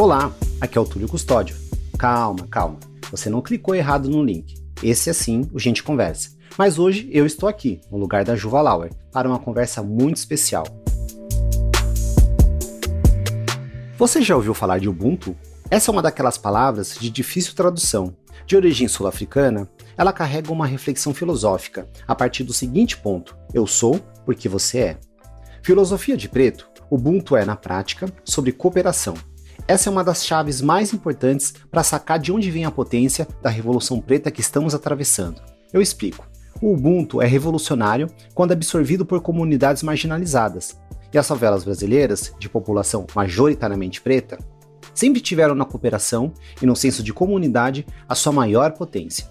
Olá, aqui é o Túlio Custódio. Calma, calma. Você não clicou errado no link. Esse é sim o Gente Conversa. Mas hoje eu estou aqui, no lugar da Juva Lauer, para uma conversa muito especial. Você já ouviu falar de Ubuntu? Essa é uma daquelas palavras de difícil tradução. De origem sul-africana, ela carrega uma reflexão filosófica a partir do seguinte ponto: eu sou porque você é. Filosofia de preto, Ubuntu é, na prática, sobre cooperação essa é uma das chaves mais importantes para sacar de onde vem a potência da revolução preta que estamos atravessando. Eu explico. O Ubuntu é revolucionário quando absorvido por comunidades marginalizadas, e as favelas brasileiras, de população majoritariamente preta, sempre tiveram na cooperação e no senso de comunidade a sua maior potência.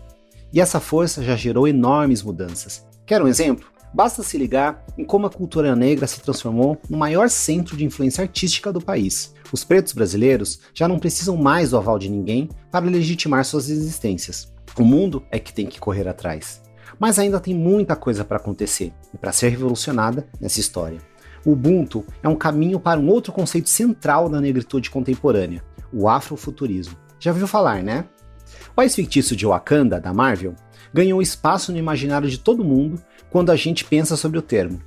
E essa força já gerou enormes mudanças. Quer um exemplo? Basta se ligar em como a cultura negra se transformou no maior centro de influência artística do país. Os pretos brasileiros já não precisam mais do aval de ninguém para legitimar suas existências. O mundo é que tem que correr atrás. Mas ainda tem muita coisa para acontecer e para ser revolucionada nessa história. O Ubuntu é um caminho para um outro conceito central da negritude contemporânea, o afrofuturismo. Já ouviu falar, né? O país fictício de Wakanda, da Marvel, ganhou espaço no imaginário de todo mundo quando a gente pensa sobre o termo.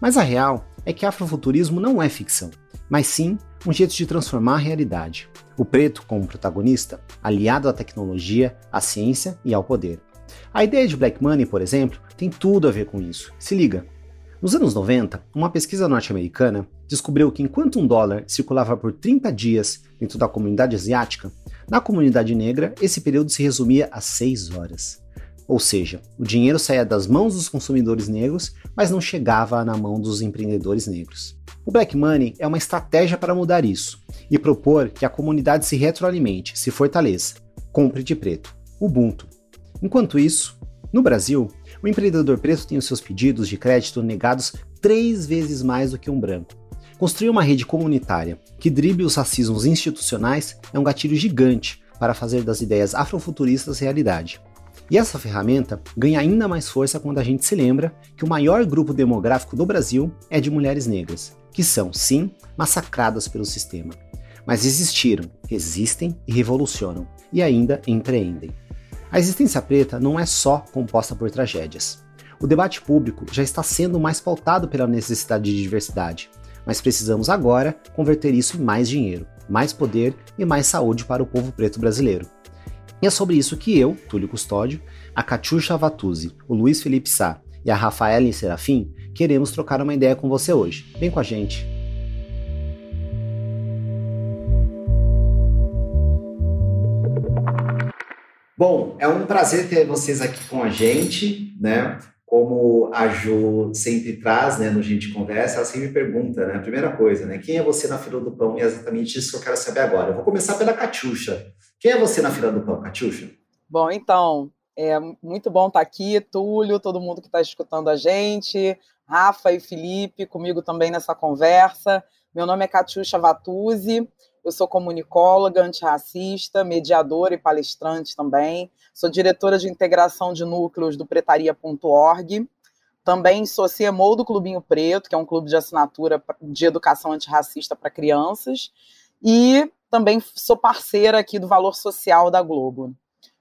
Mas a real é que afrofuturismo não é ficção, mas sim um jeito de transformar a realidade. O preto como protagonista, aliado à tecnologia, à ciência e ao poder. A ideia de Black Money, por exemplo, tem tudo a ver com isso. Se liga. Nos anos 90, uma pesquisa norte-americana descobriu que enquanto um dólar circulava por 30 dias dentro da comunidade asiática, na comunidade negra esse período se resumia a 6 horas. Ou seja, o dinheiro saía das mãos dos consumidores negros, mas não chegava na mão dos empreendedores negros. O Black Money é uma estratégia para mudar isso e propor que a comunidade se retroalimente, se fortaleça. Compre de preto. Ubuntu. Enquanto isso, no Brasil, o empreendedor preto tem os seus pedidos de crédito negados três vezes mais do que um branco. Construir uma rede comunitária que drible os racismos institucionais é um gatilho gigante para fazer das ideias afrofuturistas realidade. E essa ferramenta ganha ainda mais força quando a gente se lembra que o maior grupo demográfico do Brasil é de mulheres negras, que são, sim, massacradas pelo sistema. Mas existiram, existem e revolucionam, e ainda empreendem. A existência preta não é só composta por tragédias. O debate público já está sendo mais pautado pela necessidade de diversidade, mas precisamos agora converter isso em mais dinheiro, mais poder e mais saúde para o povo preto brasileiro. E é sobre isso que eu, Túlio Custódio, a Catiuxa Vatuzzi, o Luiz Felipe Sá e a Rafaela Serafim queremos trocar uma ideia com você hoje. Vem com a gente. Bom, é um prazer ter vocês aqui com a gente, né? Como a Ju sempre traz, né, no Gente Conversa, ela sempre pergunta, né? A primeira coisa, né? Quem é você na fila do pão? E é exatamente isso que eu quero saber agora. Eu vou começar pela Catiuxa. Quem é você na fila do pão, Catiuxa? Bom, então, é muito bom estar aqui, Túlio, todo mundo que está escutando a gente, Rafa e Felipe, comigo também nessa conversa. Meu nome é Catiuxa Vatuzzi, eu sou comunicóloga, antirracista, mediadora e palestrante também. Sou diretora de integração de núcleos do pretaria.org. Também sou CMO do Clubinho Preto, que é um clube de assinatura de educação antirracista para crianças. E também sou parceira aqui do Valor Social da Globo.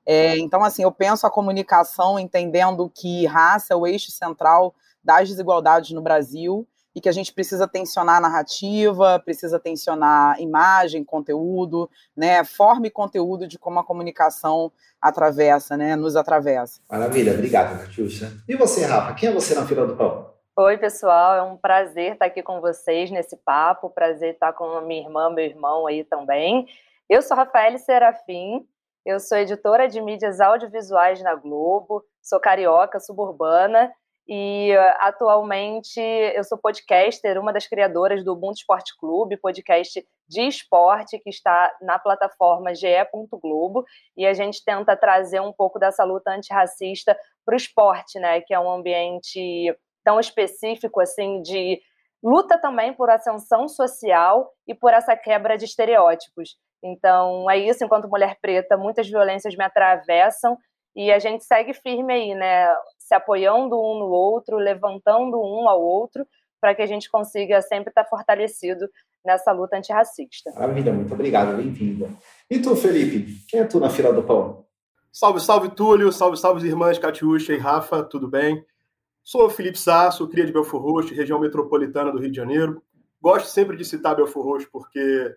É, então, assim, eu penso a comunicação entendendo que raça é o eixo central das desigualdades no Brasil e que a gente precisa tensionar a narrativa, precisa tensionar imagem, conteúdo, né, forma e conteúdo de como a comunicação atravessa, né, nos atravessa. Maravilha, obrigado, Catiúcia. E você, Rafa, quem é você na fila do pão? Oi, pessoal, é um prazer estar aqui com vocês nesse papo, prazer estar com a minha irmã, meu irmão aí também. Eu sou Rafael Serafim, Eu sou editora de mídias audiovisuais na Globo, sou carioca, suburbana e atualmente eu sou podcaster, uma das criadoras do Ubuntu Esporte Clube, podcast de esporte que está na plataforma ge.globo e a gente tenta trazer um pouco dessa luta antirracista para o esporte, né, que é um ambiente tão específico assim de luta também por ascensão social e por essa quebra de estereótipos. Então, é isso, enquanto mulher preta, muitas violências me atravessam e a gente segue firme aí, né? Se apoiando um no outro, levantando um ao outro, para que a gente consiga sempre estar fortalecido nessa luta antirracista. Maravilha, muito obrigado, bem-vinda. E tu, Felipe, quem é tu na fila do pão? Salve, salve, Túlio, salve, salve, irmãs Catiúcha e Rafa, tudo bem? Sou o Felipe sou cria de Belfort Roxo, região metropolitana do Rio de Janeiro. Gosto sempre de citar Belfort Roxo porque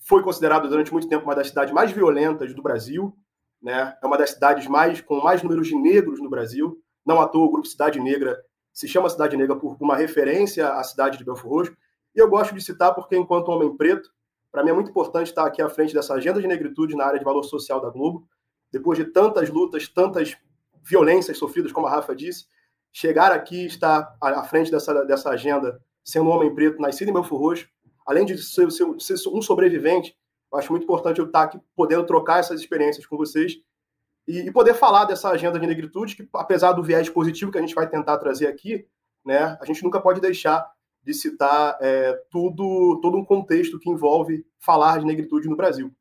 foi considerado durante muito tempo uma das cidades mais violentas do Brasil, né? É uma das cidades mais com mais números de negros no Brasil. Não à toa o grupo Cidade Negra se chama Cidade Negra por uma referência à cidade de Belfort Roxo. E eu gosto de citar porque, enquanto homem preto, para mim é muito importante estar aqui à frente dessa agenda de negritude na área de valor social da Globo. Depois de tantas lutas, tantas violências sofridas, como a Rafa disse, chegar aqui, estar à frente dessa, dessa agenda, sendo um homem preto, nascido em Belfort Roxo, além de ser, ser, ser um sobrevivente, eu acho muito importante eu estar aqui podendo trocar essas experiências com vocês e, e, poder falar dessa agenda de negritude, que apesar do viés positivo que a gente vai tentar trazer aqui, né, a gente nunca pode deixar de citar é, tudo, todo um contexto que envolve falar de negritude no Brasil.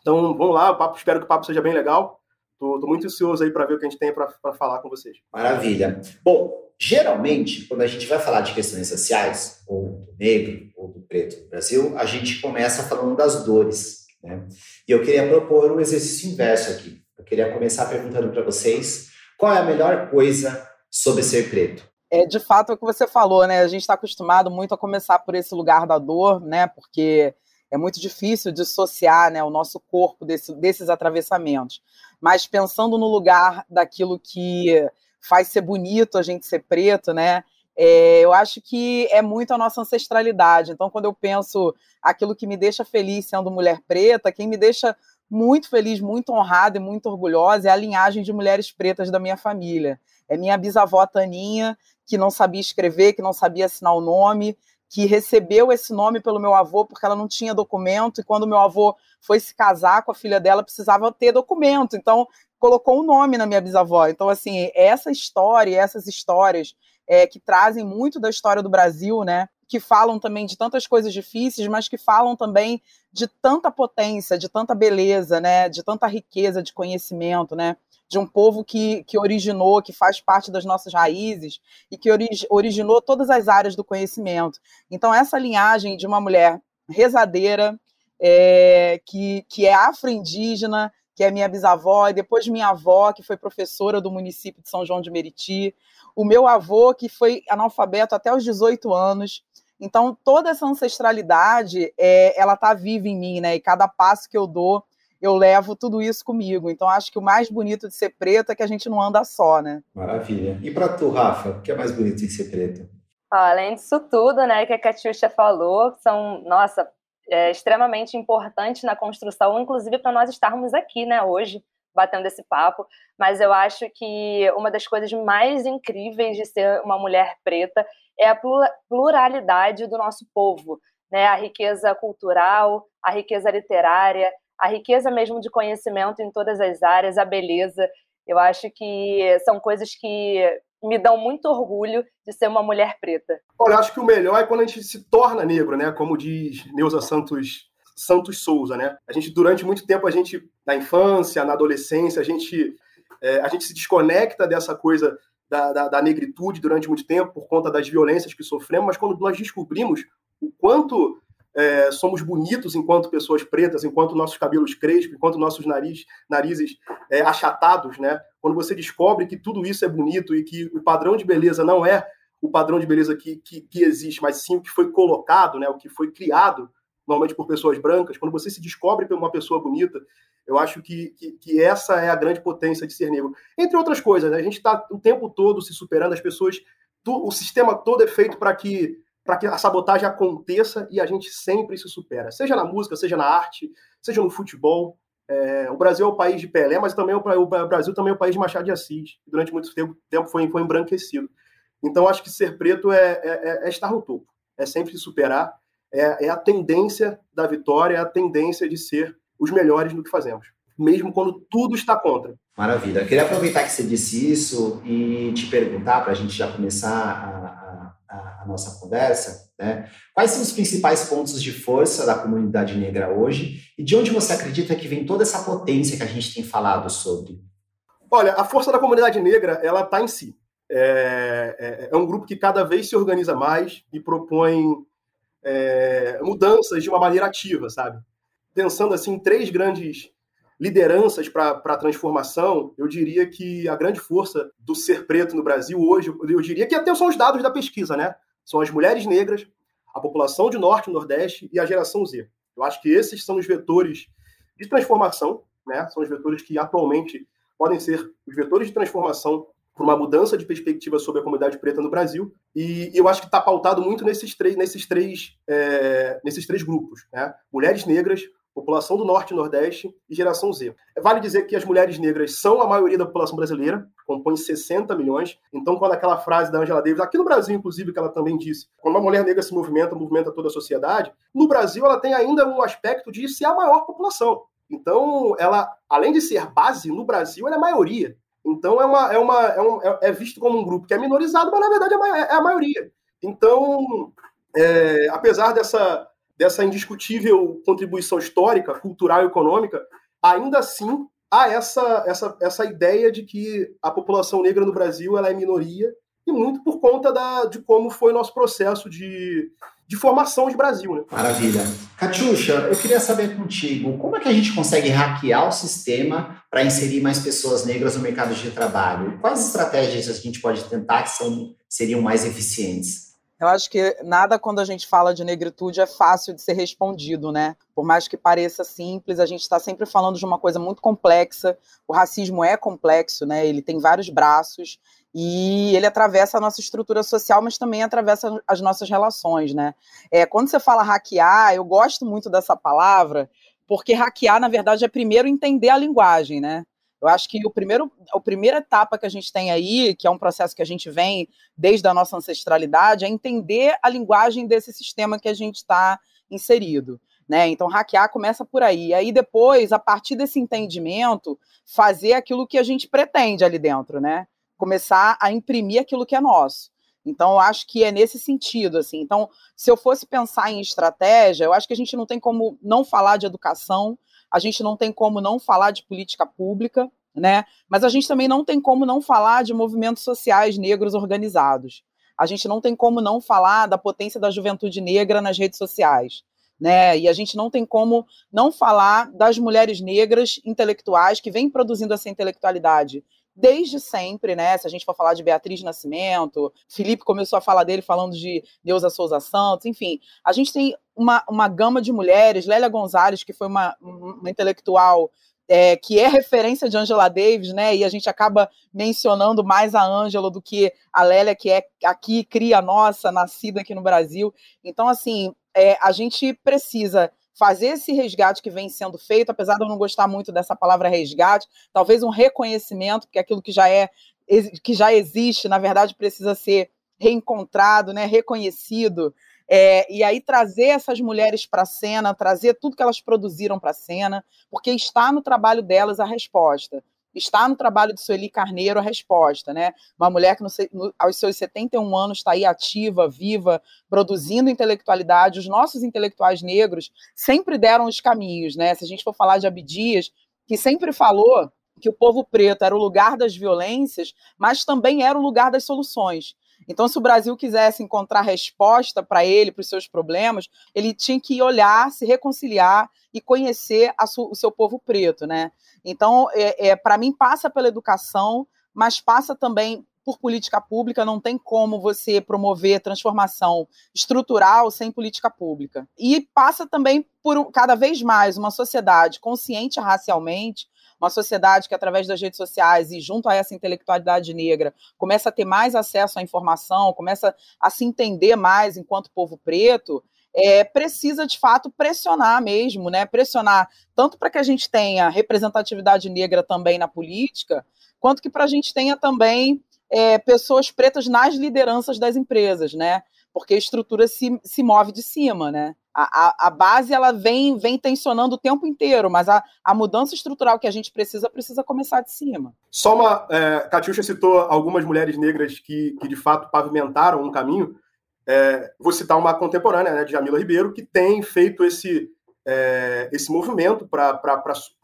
Então, vamos lá, papo, espero que o papo seja bem legal. Estou muito ansioso aí para ver o que a gente tem para falar com vocês. Maravilha. Bom, geralmente, quando a gente vai falar de questões sociais, ou do negro, ou do preto no Brasil, a gente começa falando das dores. Né? E eu queria propor um exercício inverso aqui. Eu queria começar perguntando para vocês qual é a melhor coisa sobre ser preto. É, de fato, é o que você falou, né? A gente está acostumado muito a começar por esse lugar da dor, né? Porque é muito difícil dissociar né, o nosso corpo desse, desses atravessamentos. Mas pensando no lugar daquilo que faz ser bonito a gente ser preto, né? É, eu acho que é muito a nossa ancestralidade. Então, quando eu penso aquilo que me deixa feliz sendo mulher preta, quem me deixa muito feliz, muito honrada e muito orgulhosa é a linhagem de mulheres pretas da minha família. É minha bisavó Taninha, que não sabia escrever, que não sabia assinar o nome, que recebeu esse nome pelo meu avô porque ela não tinha documento e quando meu avô foi se casar com a filha dela precisava ter documento. Então colocou o um nome na minha bisavó. Então assim essa história, essas histórias é, que trazem muito da história do Brasil, né? Que falam também de tantas coisas difíceis, mas que falam também de tanta potência, de tanta beleza, né? De tanta riqueza de conhecimento, né? De um povo que, que originou, que faz parte das nossas raízes e que orig, originou todas as áreas do conhecimento. Então, essa linhagem de uma mulher rezadeira, é, que, que é afro-indígena, que é minha bisavó, e depois minha avó, que foi professora do município de São João de Meriti, o meu avô, que foi analfabeto até os 18 anos. Então, toda essa ancestralidade, é, ela está viva em mim, né? E cada passo que eu dou, eu levo tudo isso comigo. Então, acho que o mais bonito de ser preto é que a gente não anda só, né? Maravilha. E para tu, Rafa, o que é mais bonito de ser preto? Além disso tudo, né, que a Catiuxa falou, são, nossa, é, extremamente importantes na construção, inclusive para nós estarmos aqui, né, hoje, batendo esse papo. Mas eu acho que uma das coisas mais incríveis de ser uma mulher preta é a pluralidade do nosso povo, né, a riqueza cultural, a riqueza literária, a riqueza mesmo de conhecimento em todas as áreas, a beleza. Eu acho que são coisas que me dão muito orgulho de ser uma mulher preta. Olha, acho que o melhor é quando a gente se torna negro, né? Como diz Neuza Santos Santos Souza, né? A gente durante muito tempo a gente na infância, na adolescência, a gente é, a gente se desconecta dessa coisa da, da, da, negritude durante muito tempo por conta das violências que sofremos, mas quando nós descobrimos o quanto é, somos bonitos enquanto pessoas pretas, enquanto nossos cabelos crespos, enquanto nossos nariz, narizes é, achatados, né? Quando você descobre que tudo isso é bonito e que o padrão de beleza não é o padrão de beleza que, que, que existe, mas sim o que foi colocado, né? O que foi criado normalmente por pessoas brancas. Quando você se descobre por uma pessoa bonita, eu acho que, que, que, essa é a grande potência de ser negro. Entre outras coisas, né? a gente está o tempo todo se superando, as pessoas, o sistema todo é feito para que para que a sabotagem aconteça e a gente sempre se supera, seja na música, seja na arte, seja no futebol. É, o Brasil é o país de Pelé, mas também o, o, Brasil também é o país de Machado de Assis, que durante muito tempo, tempo foi, foi embranquecido. Então, acho que ser preto é, é, é, é estar no topo, é sempre se superar, é, é a tendência da vitória, é a tendência de ser os melhores no que fazemos, mesmo quando tudo está contra. Maravilha. Eu queria aproveitar que você disse isso e te perguntar, para a gente já começar a, nossa conversa, né? quais são os principais pontos de força da comunidade negra hoje e de onde você acredita que vem toda essa potência que a gente tem falado sobre? Olha, a força da comunidade negra, ela está em si. É, é, é, um grupo que cada vez se organiza mais e propõe é, mudanças de uma maneira ativa, sabe? Pensando assim, três grandes lideranças para a transformação, eu diria que a grande força do ser preto no Brasil hoje, eu diria que até são os dados da pesquisa, né? São as mulheres negras, a população de Norte e Nordeste e a geração Z. Eu acho que esses são os vetores de transformação, né? São os vetores que atualmente podem ser os vetores de transformação por uma mudança de perspectiva sobre a comunidade preta no Brasil. E eu acho que está pautado muito nesses três, nesses três, é, nesses três grupos: né? mulheres negras, população do Norte e Nordeste e geração Z. Vale dizer que as mulheres negras são a maioria da população brasileira, compõem 60 milhões. Então, quando aquela frase da Angela Davis, aqui no Brasil, inclusive, que ela também disse, quando uma mulher negra se movimenta, movimenta toda a sociedade, no Brasil ela tem ainda um aspecto de ser a maior população. Então, ela, além de ser base, no Brasil ela é maioria. Então é, uma, é, uma, é, um, é, é visto como um grupo que é minorizado, mas na verdade é, é a maioria. Então, é, apesar dessa, dessa indiscutível contribuição histórica, cultural e econômica, ainda assim há essa, essa, essa ideia de que a população negra no Brasil ela é minoria, e muito por conta da, de como foi nosso processo de, de formação de Brasil. Né? Maravilha. Catiuxa, eu queria saber contigo, como é que a gente consegue hackear o sistema para inserir mais pessoas negras no mercado de trabalho? Quais estratégias a gente pode tentar que são, seriam mais eficientes? Eu acho que nada quando a gente fala de negritude é fácil de ser respondido, né? Por mais que pareça simples, a gente está sempre falando de uma coisa muito complexa. O racismo é complexo, né? Ele tem vários braços e ele atravessa a nossa estrutura social, mas também atravessa as nossas relações, né? É, quando você fala hackear, eu gosto muito dessa palavra, porque hackear, na verdade, é primeiro entender a linguagem, né? Eu acho que o primeiro, a primeira etapa que a gente tem aí, que é um processo que a gente vem desde a nossa ancestralidade, é entender a linguagem desse sistema que a gente está inserido. Né? Então, hackear começa por aí. Aí, depois, a partir desse entendimento, fazer aquilo que a gente pretende ali dentro, né? começar a imprimir aquilo que é nosso. Então, eu acho que é nesse sentido, assim. Então, se eu fosse pensar em estratégia, eu acho que a gente não tem como não falar de educação, a gente não tem como não falar de política pública, né? Mas a gente também não tem como não falar de movimentos sociais negros organizados. A gente não tem como não falar da potência da juventude negra nas redes sociais. Né? E a gente não tem como não falar das mulheres negras intelectuais que vêm produzindo essa intelectualidade desde sempre, né? Se a gente for falar de Beatriz Nascimento, Felipe começou a falar dele falando de Deusa Souza Santos, enfim, a gente tem uma, uma gama de mulheres, Lélia Gonzalez, que foi uma, uma intelectual é, que é referência de Angela Davis, né? E a gente acaba mencionando mais a Angela do que a Lélia, que é aqui, cria nossa, nascida aqui no Brasil. Então, assim, é, a gente precisa fazer esse resgate que vem sendo feito, apesar de eu não gostar muito dessa palavra resgate, talvez um reconhecimento, porque aquilo que já é que já existe, na verdade, precisa ser reencontrado, né, reconhecido. É, e aí trazer essas mulheres para a cena, trazer tudo que elas produziram para a cena, porque está no trabalho delas a resposta. Está no trabalho de Sueli Carneiro a resposta, né? Uma mulher que no, no, aos seus 71 anos está aí ativa, viva, produzindo intelectualidade. Os nossos intelectuais negros sempre deram os caminhos, né? Se a gente for falar de Abdias, que sempre falou que o povo preto era o lugar das violências, mas também era o lugar das soluções. Então, se o Brasil quisesse encontrar resposta para ele, para os seus problemas, ele tinha que olhar, se reconciliar e conhecer o seu povo preto, né? Então, é, é para mim, passa pela educação, mas passa também por política pública, não tem como você promover transformação estrutural sem política pública. E passa também por cada vez mais uma sociedade consciente racialmente, uma sociedade que, através das redes sociais e junto a essa intelectualidade negra, começa a ter mais acesso à informação, começa a se entender mais enquanto povo preto, é, precisa de fato pressionar mesmo, né? Pressionar tanto para que a gente tenha representatividade negra também na política, quanto que para a gente tenha também é, pessoas pretas nas lideranças das empresas, né? Porque a estrutura se, se move de cima, né? A, a, a, base ela vem vem tensionando o tempo inteiro, mas a, a mudança estrutural que a gente precisa precisa começar de cima. Só uma. É, Catiuxa citou algumas mulheres negras que, que de fato pavimentaram um caminho. É, vou citar uma contemporânea, né, de Jamila Ribeiro, que tem feito esse, é, esse movimento para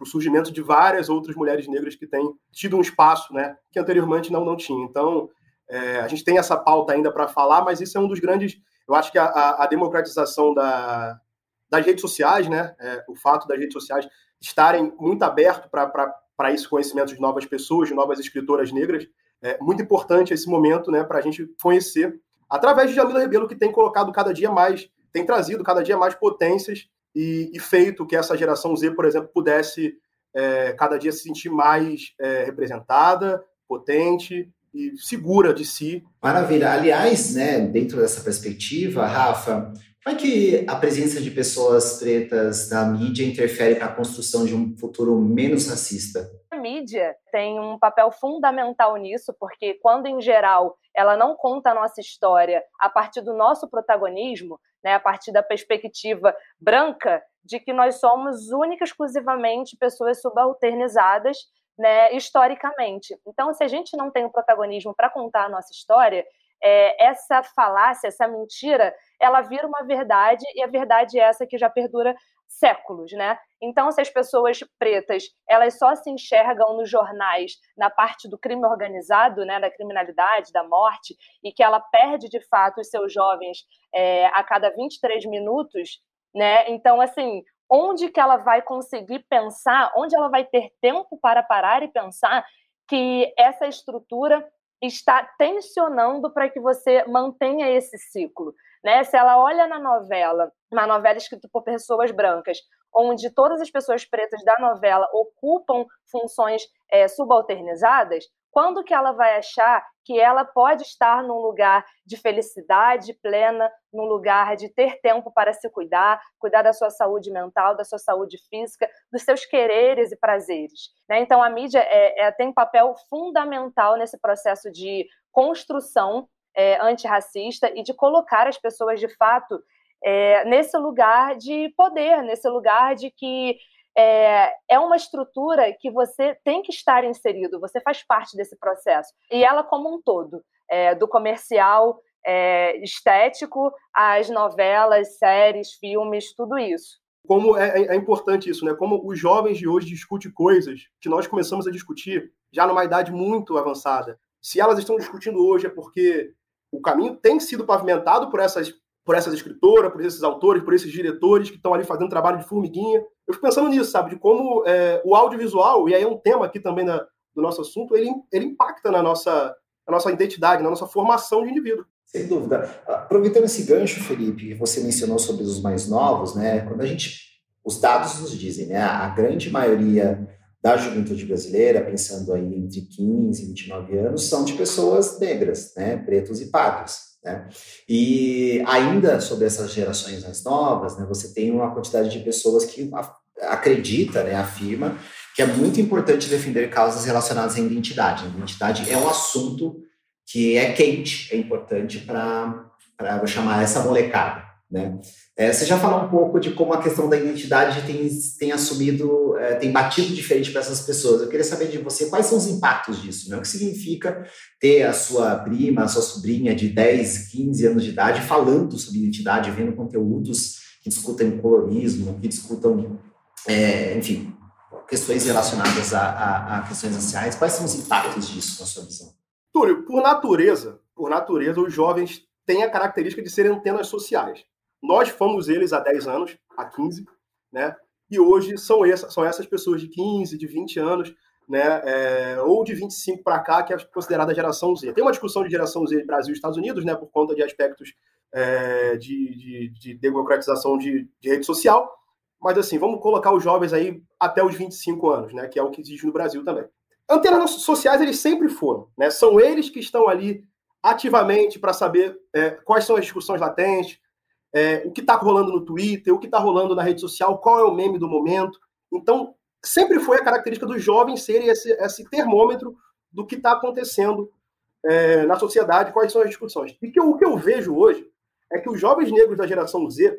o surgimento de várias outras mulheres negras que têm tido um espaço né, que anteriormente não, não tinha. Então, é, a gente tem essa pauta ainda para falar, mas isso é um dos grandes. Eu acho que a, a, a democratização da, das redes sociais, né, é, o fato das redes sociais estarem muito aberto para esse conhecimento de novas pessoas, de novas escritoras negras, é muito importante esse momento né, para a gente conhecer através de Jamila Rebelo, que tem colocado cada dia mais, tem trazido cada dia mais potências e, e feito que essa geração Z, por exemplo, pudesse é, cada dia se sentir mais é, representada, potente e segura de si. Maravilha. Aliás, né, dentro dessa perspectiva, Rafa, como é que a presença de pessoas pretas na mídia interfere para a construção de um futuro menos racista? A mídia tem um papel fundamental nisso, porque quando, em geral, ela não conta a nossa história a partir do nosso protagonismo, né, a partir da perspectiva branca de que nós somos única e exclusivamente pessoas subalternizadas né, historicamente. Então, se a gente não tem o protagonismo para contar a nossa história, é, essa falácia, essa mentira, ela vira uma verdade e a verdade é essa que já perdura séculos, né? Então, se as pessoas pretas elas só se enxergam nos jornais na parte do crime organizado, né, da criminalidade, da morte, e que ela perde de fato os seus jovens é, a cada 23 minutos, né? Então, assim, onde que ela vai conseguir pensar, onde ela vai ter tempo para parar e pensar que essa estrutura está tensionando para que você mantenha esse ciclo. Né? Se ela olha na novela, uma novela escrita por pessoas brancas, onde todas as pessoas pretas da novela ocupam funções é, subalternizadas, quando que ela vai achar que ela pode estar num lugar de felicidade plena, num lugar de ter tempo para se cuidar, cuidar da sua saúde mental, da sua saúde física, dos seus quereres e prazeres. Né? Então, a mídia é, é, tem um papel fundamental nesse processo de construção é, antirracista e de colocar as pessoas, de fato, é, nesse lugar de poder, nesse lugar de que é, é uma estrutura que você tem que estar inserido, você faz parte desse processo. E ela como um todo, é, do comercial é, estético às novelas, séries, filmes, tudo isso. Como é, é, é, importante isso, né? Como os jovens de hoje discutem coisas que nós começamos a discutir já numa idade muito avançada. Se elas estão discutindo hoje é porque o caminho tem sido pavimentado por essas por essas escritoras, por esses autores, por esses diretores que estão ali fazendo trabalho de formiguinha. Eu fico pensando nisso, sabe? De como é, o audiovisual, e aí é um tema aqui também na, do nosso assunto, ele, ele impacta na nossa, na nossa identidade, na nossa formação de indivíduo. Sem dúvida. Aproveitando esse gancho, Felipe, que você mencionou sobre os mais novos, né? Quando a gente. Os dados nos dizem, né? A grande maioria da juventude brasileira, pensando aí entre 15 e 29 anos, são de pessoas negras, né? Pretos e pardos. Né? E ainda sobre essas gerações mais novas, né, você tem uma quantidade de pessoas que acredita, né, afirma que é muito importante defender causas relacionadas à identidade. A identidade é um assunto que é quente, é importante para, chamar essa molecada. Né? É, você já falou um pouco de como a questão da identidade tem, tem assumido, é, tem batido diferente para essas pessoas. Eu queria saber de você quais são os impactos disso, né? O que significa ter a sua prima, a sua sobrinha de 10, 15 anos de idade falando sobre identidade, vendo conteúdos que discutem colorismo, que discutam, é, enfim, questões relacionadas a, a, a questões raciais. Quais são os impactos disso na sua visão? Túlio, por natureza, por natureza, os jovens têm a característica de serem antenas sociais. Nós fomos eles há 10 anos, há 15, né? E hoje são, essa, são essas pessoas de 15, de 20 anos, né? É, ou de 25 para cá, que é considerada geração Z. Tem uma discussão de geração Z Brasil e Estados Unidos, né? Por conta de aspectos é, de, de, de, democratização de, de rede social. Mas assim, vamos colocar os jovens aí até os 25 anos, né? Que é o que existe no Brasil também. Antenas sociais eles sempre foram, né? São eles que estão ali ativamente para saber é, quais são as discussões latentes, é, o que está rolando no Twitter, o que está rolando na rede social, qual é o meme do momento. Então, sempre foi a característica dos jovens serem esse, esse termômetro do que está acontecendo é, na sociedade, quais são as discussões. E que o que eu vejo hoje é que os jovens negros da geração Z,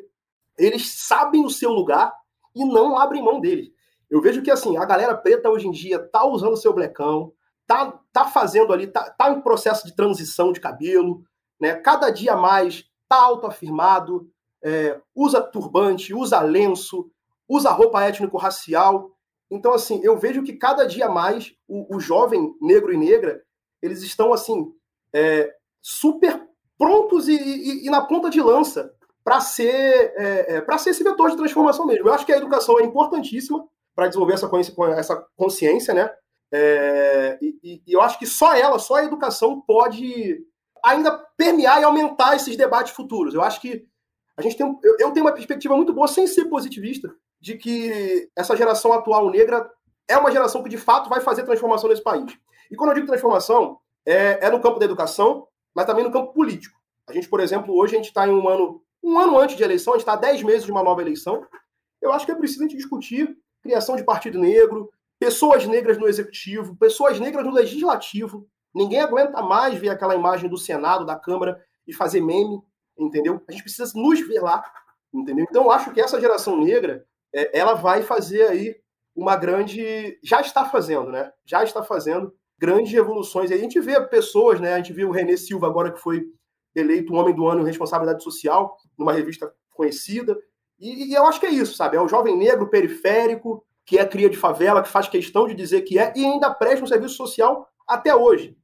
eles sabem o seu lugar e não abrem mão dele. Eu vejo que assim, a galera preta hoje em dia tá usando seu blecão, tá, tá fazendo ali, tá, tá em processo de transição de cabelo, né? Cada dia mais tá autoafirmado, é, usa turbante, usa lenço, usa roupa étnico-racial. Então, assim, eu vejo que cada dia mais o, o jovem negro e negra, eles estão, assim, é, super prontos e, e, e, na ponta de lança para ser, é, é para ser esse vetor de transformação mesmo. Eu acho que a educação é importantíssima para desenvolver essa, essa consciência, né? É, e, e, eu acho que só ela, só a educação pode ainda permear e aumentar esses debates futuros. Eu acho que a gente tem, eu, eu tenho uma perspectiva muito boa, sem ser positivista, de que essa geração atual negra é uma geração que de fato vai fazer transformação nesse país. E quando eu digo transformação, é, é no campo da educação, mas também no campo político. A gente, por exemplo, hoje a gente está em um ano, um ano antes de eleição, a gente está há 10 meses de uma nova eleição. Eu acho que é preciso a gente discutir criação de partido negro, pessoas negras no executivo, pessoas negras no legislativo. Ninguém aguenta mais ver aquela imagem do Senado, da Câmara e fazer meme, entendeu? A gente precisa nos ver lá, entendeu? Então, eu acho que essa geração negra, é, ela vai fazer aí uma grande. Já está fazendo, né? Já está fazendo grandes revoluções. E a gente vê pessoas, né? A gente viu o René Silva agora, que foi eleito Homem do Ano em Responsabilidade Social, numa revista conhecida. E, e, eu acho que é isso, sabe? É o jovem negro periférico, que é cria de favela, que faz questão de dizer que é, e ainda presta um serviço social até hoje.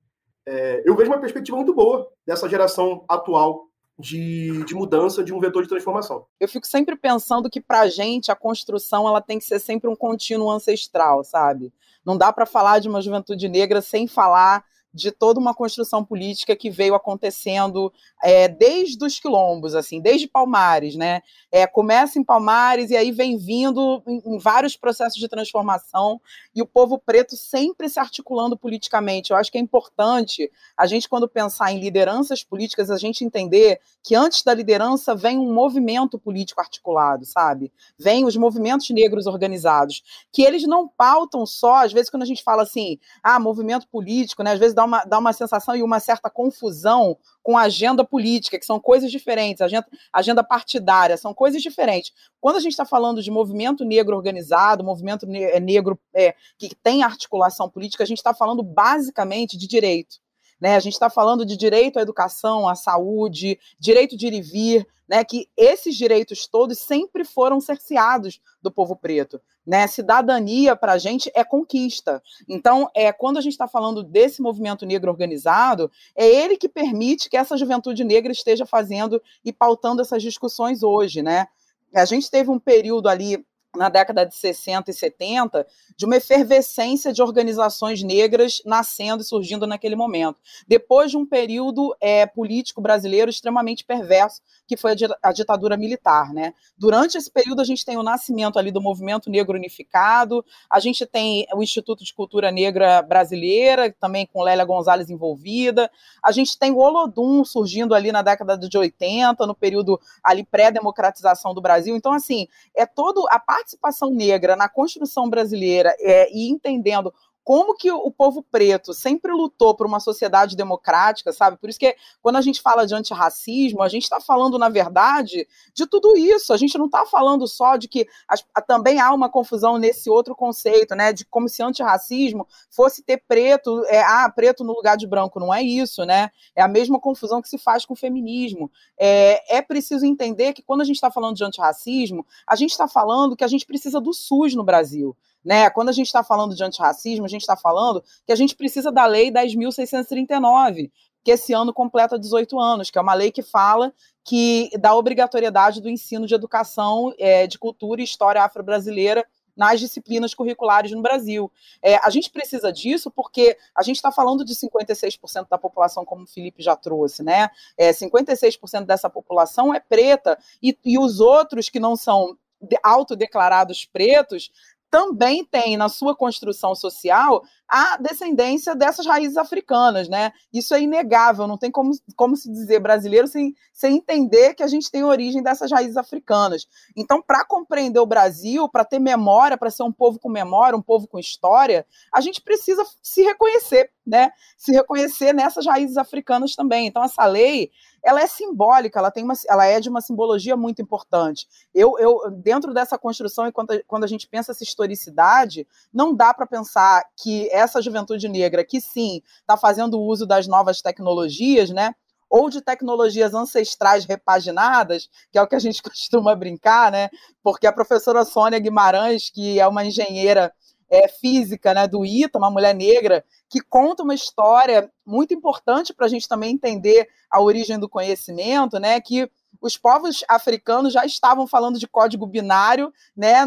É, eu vejo uma perspectiva muito boa dessa geração atual de, de, mudança, de um vetor de transformação. Eu fico sempre pensando que, para a gente, a construção ela tem que ser sempre um contínuo ancestral, sabe? Não dá para falar de uma juventude negra sem falar de toda uma construção política que veio acontecendo é, desde os quilombos, assim, desde Palmares, né? É, começa em Palmares e aí vem vindo em, em, vários processos de transformação e o povo preto sempre se articulando politicamente. Eu acho que é importante a gente, quando pensar em lideranças políticas, a gente entender que antes da liderança vem um movimento político articulado, sabe? Vem os movimentos negros organizados, que eles não pautam só, às vezes quando a gente fala assim, ah, movimento político, né? Às vezes dá uma, dá uma sensação e uma certa confusão com agenda política, que são coisas diferentes, agenda, agenda partidária, são coisas diferentes. Quando a gente está falando de movimento negro organizado, movimento ne negro é, que tem articulação política, a gente está falando basicamente de direito. Né? A gente está falando de direito à educação, à saúde, direito de ir e vir, né? que esses direitos todos sempre foram cerceados do povo preto. Né? Cidadania para a gente é conquista. Então, é quando a gente está falando desse movimento negro organizado, é ele que permite que essa juventude negra esteja fazendo e pautando essas discussões hoje, né? A gente teve um período ali na década de 60 e 70, de uma efervescência de organizações negras nascendo e surgindo naquele momento. Depois de um período é, político brasileiro extremamente perverso, que foi a, ditadura militar. Né? Durante esse período, a gente tem o nascimento ali do Movimento Negro Unificado, a gente tem o Instituto de Cultura Negra Brasileira, também com Lélia Gonzalez envolvida, a gente tem o Olodum surgindo ali na década de 80, no período ali pré-democratização do Brasil. Então, assim, é todo a parte participação negra na construção brasileira é, e entendendo como que o povo preto sempre lutou por uma sociedade democrática, sabe? Por isso que quando a gente fala de antirracismo, a gente está falando, na verdade, de tudo isso. A gente não está falando só de que as, também há uma confusão nesse outro conceito, né? De como se antirracismo fosse ter preto, é, ah, preto no lugar de branco. Não é isso, né? É a mesma confusão que se faz com o feminismo. É, é preciso entender que quando a gente está falando de antirracismo, a gente está falando que a gente precisa do SUS no Brasil. Né? Quando a gente está falando de antirracismo, a gente está falando que a gente precisa da Lei 10.639, que esse ano completa 18 anos, que é uma lei que fala que dá obrigatoriedade do ensino de educação é, de cultura e história afro-brasileira nas disciplinas curriculares no Brasil. É, a gente precisa disso porque a gente está falando de 56% da população, como o Felipe já trouxe, né? É, 56% dessa população é preta, e, e os outros que não são autodeclarados pretos também tem na sua construção social a descendência dessas raízes africanas, né? Isso é inegável, não tem como, como se dizer brasileiro sem, sem entender que a gente tem origem dessas raízes africanas. Então, para compreender o Brasil, para ter memória, para ser um povo com memória, um povo com história, a gente precisa se reconhecer, né? Se reconhecer nessas raízes africanas também. Então, essa lei, ela é simbólica, ela tem uma, ela é de uma simbologia muito importante. Eu, eu dentro dessa construção e quando, quando a gente pensa essa historicidade, não dá para pensar que essa juventude negra, que sim, está fazendo uso das novas tecnologias, né? Ou de tecnologias ancestrais repaginadas, que é o que a gente costuma brincar, né? Porque a professora Sônia Guimarães, que é uma engenheira é, física né, do ITA, uma mulher negra, que conta uma história muito importante para a gente também entender a origem do conhecimento, né? Que os povos africanos já estavam falando de código binário, né,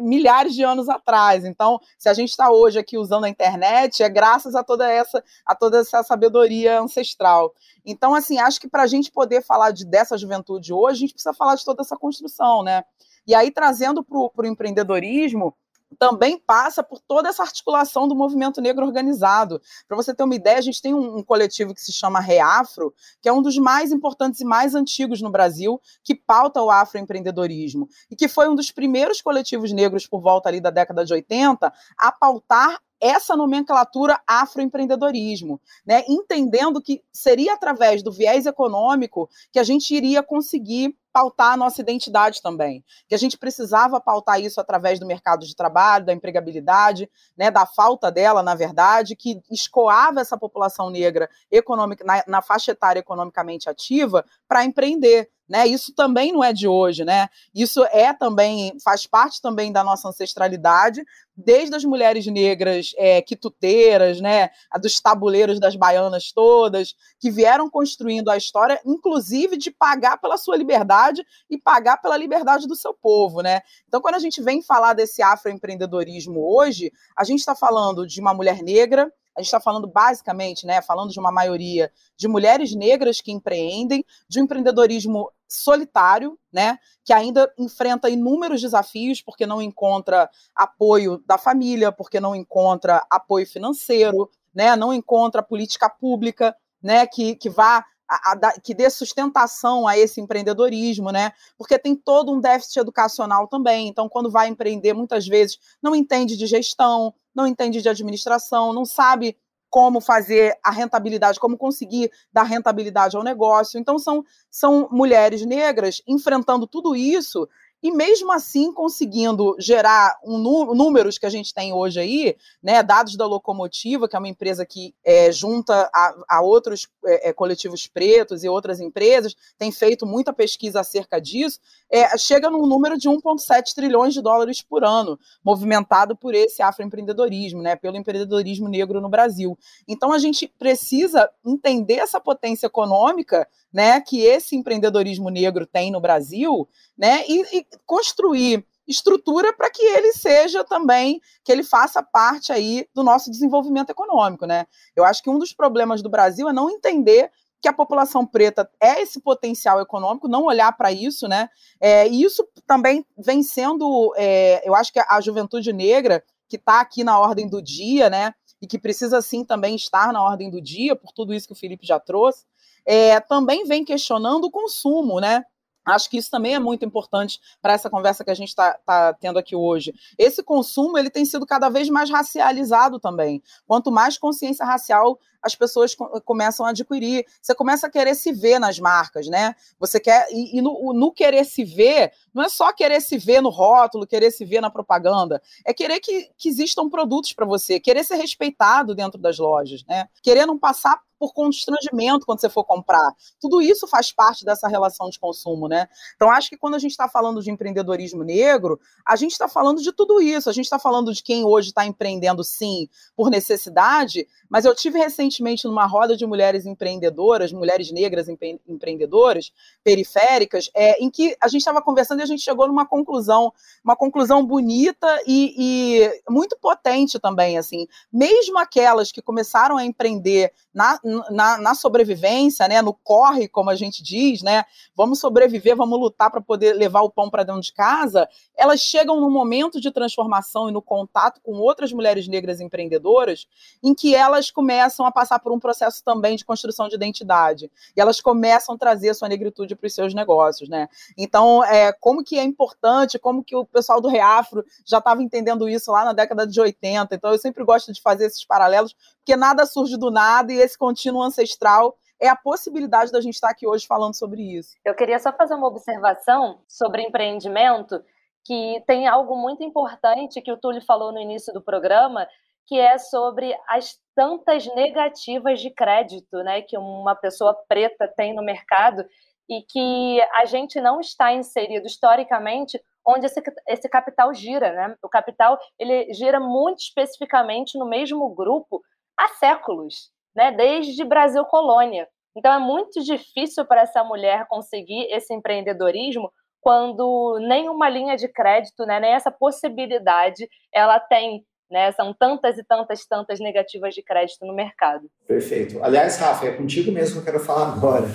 milhares de anos atrás. Então, se a gente está hoje aqui usando a internet, é graças a toda essa, a toda essa sabedoria ancestral. Então, assim, acho que para a gente poder falar de, dessa juventude hoje, a gente precisa falar de toda essa construção, né? E aí, trazendo para o empreendedorismo, também passa por toda essa articulação do movimento negro organizado. Para você ter uma ideia, a gente tem um, um, coletivo que se chama Reafro, que é um dos mais importantes e mais antigos no Brasil, que pauta o afroempreendedorismo, e que foi um dos primeiros coletivos negros por volta ali da década de 80 a pautar essa nomenclatura afroempreendedorismo, né? entendendo que seria através do viés econômico que a gente iria conseguir pautar a nossa identidade também. Que a gente precisava pautar isso através do mercado de trabalho, da empregabilidade, né, da falta dela, na verdade, que escoava essa população negra econômica, na, na faixa etária economicamente ativa para empreender. Né? Isso também não é de hoje, né? Isso é também, faz parte também da nossa ancestralidade, desde as mulheres negras é, quituteiras, né? A dos tabuleiros das baianas todas, que vieram construindo a história, inclusive de pagar pela sua liberdade e pagar pela liberdade do seu povo, né? Então, quando a gente vem falar desse afroempreendedorismo hoje, a gente está falando de uma mulher negra a gente está falando basicamente, né, falando de uma maioria de mulheres negras que empreendem, de um empreendedorismo solitário, né, que ainda enfrenta inúmeros desafios porque não encontra apoio da família, porque não encontra apoio financeiro, né, não encontra política pública, né, que, que vá a, a, que dê sustentação a esse empreendedorismo, né? Porque tem todo um déficit educacional também. Então, quando vai empreender, muitas vezes não entende de gestão, não entende de administração, não sabe como fazer a rentabilidade, como conseguir dar rentabilidade ao negócio. Então, são, são mulheres negras enfrentando tudo isso e mesmo assim conseguindo gerar um, números que a gente tem hoje aí, né, dados da Locomotiva, que é uma empresa que é, junta a, a outros é, é coletivos pretos e outras empresas, tem feito muita pesquisa acerca disso, é, chega num número de 1,7 trilhões de dólares por ano, movimentado por esse afroempreendedorismo, né, pelo empreendedorismo negro no Brasil. Então a gente precisa entender essa potência econômica né, que esse empreendedorismo negro tem no Brasil, né, e, e construir estrutura para que ele seja também, que ele faça parte aí do nosso desenvolvimento econômico, né? Eu acho que um dos problemas do Brasil é não entender que a população preta é esse potencial econômico, não olhar para isso, né? É, e isso também vem sendo, é, eu acho que a juventude negra que está aqui na ordem do dia, né? E que precisa sim também estar na ordem do dia, por tudo isso que o Felipe já trouxe, é, também vem questionando o consumo, né? Acho que isso também é muito importante para essa conversa que a gente está tá tendo aqui hoje. Esse consumo ele tem sido cada vez mais racializado também. Quanto mais consciência racial as pessoas começam a adquirir, você começa a querer se ver nas marcas, né? Você quer e, e no, no, querer se ver não é só querer se ver no rótulo, querer se ver na propaganda, é querer que, que existam produtos para você, querer ser respeitado dentro das lojas, né? Querer não passar por constrangimento quando você for comprar. Tudo isso faz parte dessa relação de consumo, né? Então, acho que quando a gente está falando de empreendedorismo negro, a gente está falando de tudo isso. A gente está falando de quem hoje está empreendendo, sim, por necessidade, mas eu tive recentemente numa roda de mulheres empreendedoras, mulheres negras empre empreendedoras, periféricas, é, em que a gente estava conversando e a gente chegou numa conclusão, uma conclusão bonita e, e muito potente também, assim. Mesmo aquelas que começaram a empreender na, na, na, sobrevivência, né, no corre, como a gente diz, né, vamos sobreviver, vamos lutar para poder levar o pão para dentro de casa, elas chegam no momento de transformação e no contato com outras mulheres negras empreendedoras, em que elas começam a passar por um processo também de construção de identidade, e elas começam a trazer a sua negritude para os seus negócios, né. Então, é, como que é importante, como que o pessoal do Reafro já estava entendendo isso lá na década de 80, então eu sempre gosto de fazer esses paralelos, porque nada surge do nada e esse contínuo ancestral é a possibilidade da gente estar aqui hoje falando sobre isso. Eu queria só fazer uma observação sobre empreendimento, que tem algo muito importante que o Túlio falou no início do programa, que é sobre as tantas negativas de crédito, né, que uma pessoa preta tem no mercado e que a gente não está inserido historicamente onde esse, esse capital gira, né? O capital ele gira muito especificamente no mesmo grupo há séculos, né? Desde Brasil colônia. Então é muito difícil para essa mulher conseguir esse empreendedorismo quando nenhuma linha de crédito, né, nem essa possibilidade ela tem. Né? São tantas e tantas, tantas negativas de crédito no mercado. Perfeito. Aliás, Rafa, é contigo mesmo que eu quero falar agora.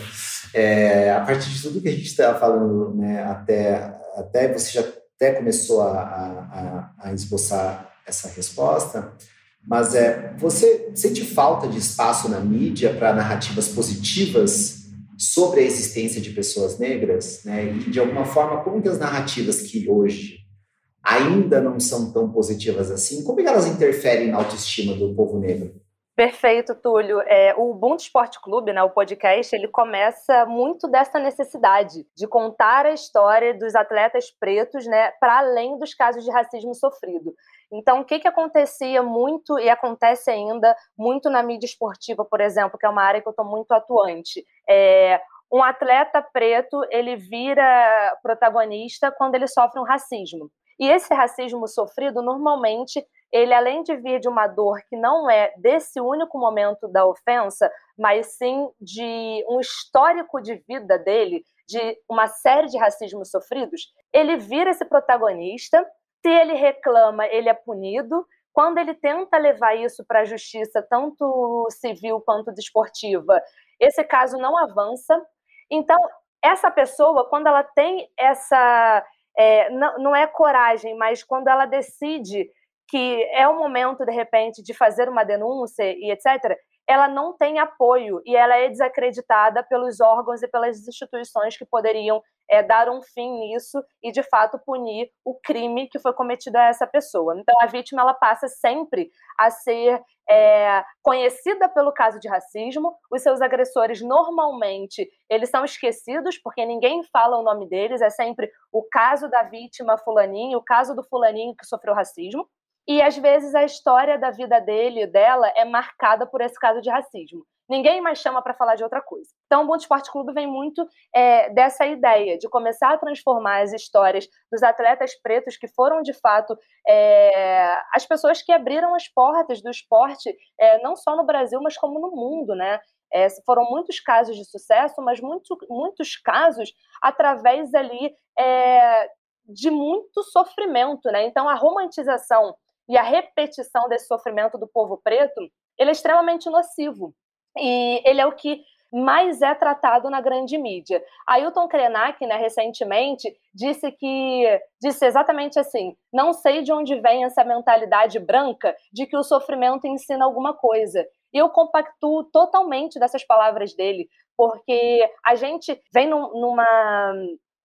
É, a partir de tudo que a gente está falando, né, até, até você já até começou a, a, a esboçar essa resposta, mas é, você sente falta de espaço na mídia para narrativas positivas sobre a existência de pessoas negras, né? E de alguma forma, como que as narrativas que hoje ainda não são tão positivas assim, como que elas interferem na autoestima do povo negro? Perfeito, Túlio. É, o Ubuntu Esporte Clube, né, o podcast, ele começa muito dessa necessidade de contar a história dos atletas pretos, né, para além dos casos de racismo sofrido. Então, o que, que acontecia muito e acontece ainda muito na mídia esportiva, por exemplo, que é uma área que eu estou muito atuante. É, um atleta preto ele vira protagonista quando ele sofre um racismo. E esse racismo sofrido, normalmente, ele além de vir de uma dor que não é desse único momento da ofensa, mas sim de um histórico de vida dele, de uma série de racismos sofridos, ele vira esse protagonista. Se ele reclama, ele é punido. Quando ele tenta levar isso para a justiça, tanto civil quanto desportiva, esse caso não avança. Então, essa pessoa, quando ela tem essa. É, não, não é coragem, mas quando ela decide que é o momento, de repente, de fazer uma denúncia e etc., ela não tem apoio e ela é desacreditada pelos órgãos e pelas instituições que poderiam é, dar um fim nisso e, de fato, punir o crime que foi cometido a essa pessoa. Então, a vítima ela passa sempre a ser é, conhecida pelo caso de racismo. Os seus agressores, normalmente, eles são esquecidos porque ninguém fala o nome deles. É sempre o caso da vítima fulaninho, o caso do fulaninho que sofreu racismo. E às vezes a história da vida dele dela é marcada por esse caso de racismo. Ninguém mais chama para falar de outra coisa. Então, o Bom Esporte Clube vem muito é, dessa ideia de começar a transformar as histórias dos atletas pretos que foram, de fato, é, as pessoas que abriram as portas do esporte, é, não só no Brasil, mas como no mundo, né? É, foram muitos casos de sucesso, mas muito, muitos casos através ali é, de muito sofrimento, né? Então, a romantização e a repetição desse sofrimento do povo preto, ele é extremamente nocivo. E ele é o que mais é tratado na grande mídia. Ailton Krenak, né, recentemente, disse que disse exatamente assim: não sei de onde vem essa mentalidade branca de que o sofrimento ensina alguma coisa. E eu compactuo totalmente dessas palavras dele, porque a gente vem num, numa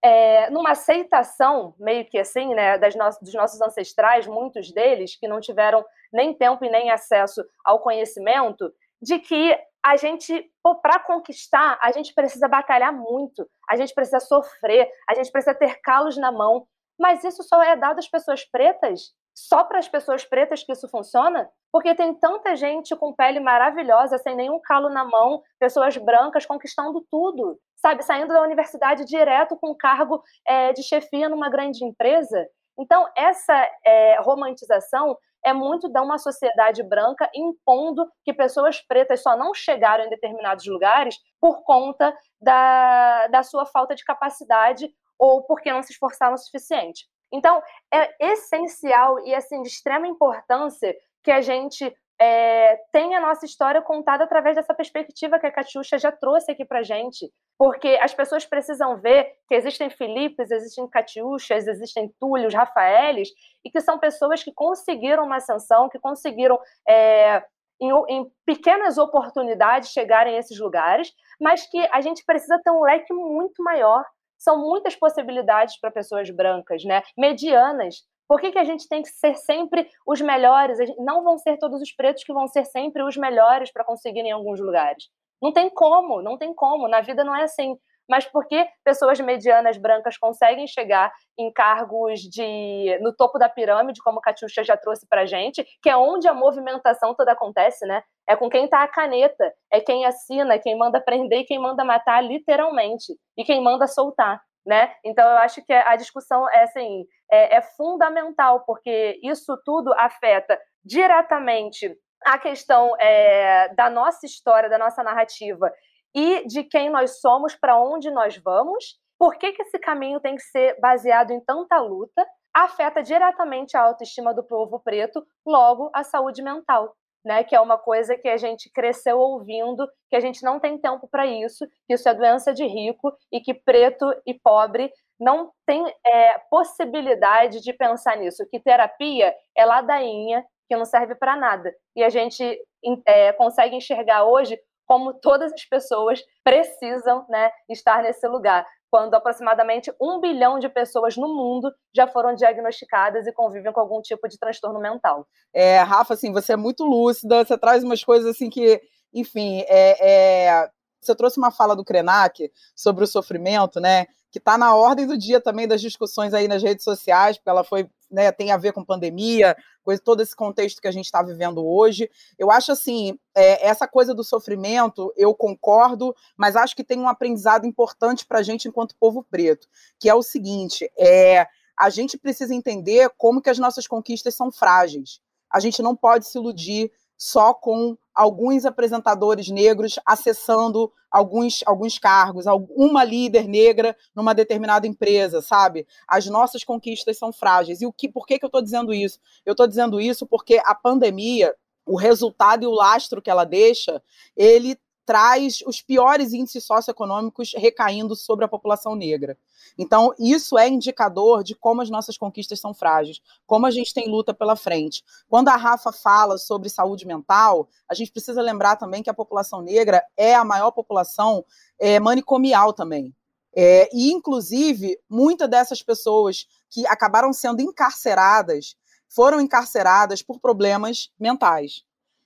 é, numa aceitação, meio que assim, né, das no dos nossos ancestrais, muitos deles, que não tiveram nem tempo e nem acesso ao conhecimento, de que a gente, para conquistar, a gente precisa batalhar muito, a gente precisa sofrer, a gente precisa ter calos na mão. Mas isso só é dado às pessoas pretas? Só para as pessoas pretas que isso funciona? Porque tem tanta gente com pele maravilhosa, sem nenhum calo na mão, pessoas brancas conquistando tudo sabe, saindo da universidade direto com cargo é, de chefia numa grande empresa. Então, essa é, romantização é muito de uma sociedade branca impondo que pessoas pretas só não chegaram em determinados lugares por conta da, da sua falta de capacidade ou porque não se esforçaram o suficiente. Então, é essencial e assim de extrema importância que a gente é, tem a nossa história contada através dessa perspectiva que a Catiuxa já trouxe aqui para gente. Porque as pessoas precisam ver que existem Filipes, existem Catiuxas, existem Túlios, Rafaéles, e que são pessoas que conseguiram uma ascensão, que conseguiram, é, em, em pequenas oportunidades, chegarem a esses lugares, mas que a gente precisa ter um leque muito maior são muitas possibilidades para pessoas brancas, né? Medianas, por que, que a gente tem que ser sempre os melhores? Não vão ser todos os pretos que vão ser sempre os melhores para conseguir em alguns lugares. Não tem como, não tem como. Na vida não é assim. Mas por que pessoas medianas brancas conseguem chegar em cargos de no topo da pirâmide, como Catiuxa já trouxe para gente, que é onde a movimentação toda acontece, né? É com quem está a caneta, é quem assina, quem manda prender quem manda matar, literalmente, e quem manda soltar né? Então eu acho que a discussão é assim é, é fundamental porque isso tudo afeta diretamente a questão é, da nossa história, da nossa narrativa e de quem nós somos, para onde nós vamos. Por que, que esse caminho tem que ser baseado em tanta luta? Afeta diretamente a autoestima do povo preto, logo a saúde mental né? Que é uma coisa que a gente cresceu ouvindo, que a gente não tem tempo para isso, que isso é doença de rico e que preto e pobre não tem é, possibilidade de pensar nisso, que terapia é ladainha, que não serve para nada. E a gente é, consegue enxergar hoje como todas as pessoas precisam né, estar nesse lugar quando aproximadamente um bilhão de pessoas no mundo já foram diagnosticadas e convivem com algum tipo de transtorno mental. É, Rafa, assim, você é muito lúcida, você traz umas coisas assim que, enfim, é, é... você trouxe uma fala do Krenak sobre o sofrimento, né? Que está na ordem do dia também das discussões aí nas redes sociais, porque ela foi né, tem a ver com pandemia, com todo esse contexto que a gente está vivendo hoje. Eu acho assim, é, essa coisa do sofrimento, eu concordo, mas acho que tem um aprendizado importante para a gente enquanto povo preto, que é o seguinte: é, a gente precisa entender como que as nossas conquistas são frágeis. A gente não pode se iludir só com alguns apresentadores negros acessando alguns, alguns cargos, alguma líder negra numa determinada empresa, sabe? As nossas conquistas são frágeis. E o que, por que, que eu estou dizendo isso? Eu estou dizendo isso porque a pandemia, o resultado e o lastro que ela deixa, ele traz os piores índices socioeconômicos recaindo sobre a população negra. Então, isso é indicador de como as nossas conquistas são frágeis, como a gente tem luta pela frente. Quando a Rafa fala sobre saúde mental, a gente precisa lembrar também que a população negra é a maior população é, manicomial também. É, e, inclusive, muitas dessas pessoas que acabaram sendo encarceradas foram encarceradas por problemas mentais.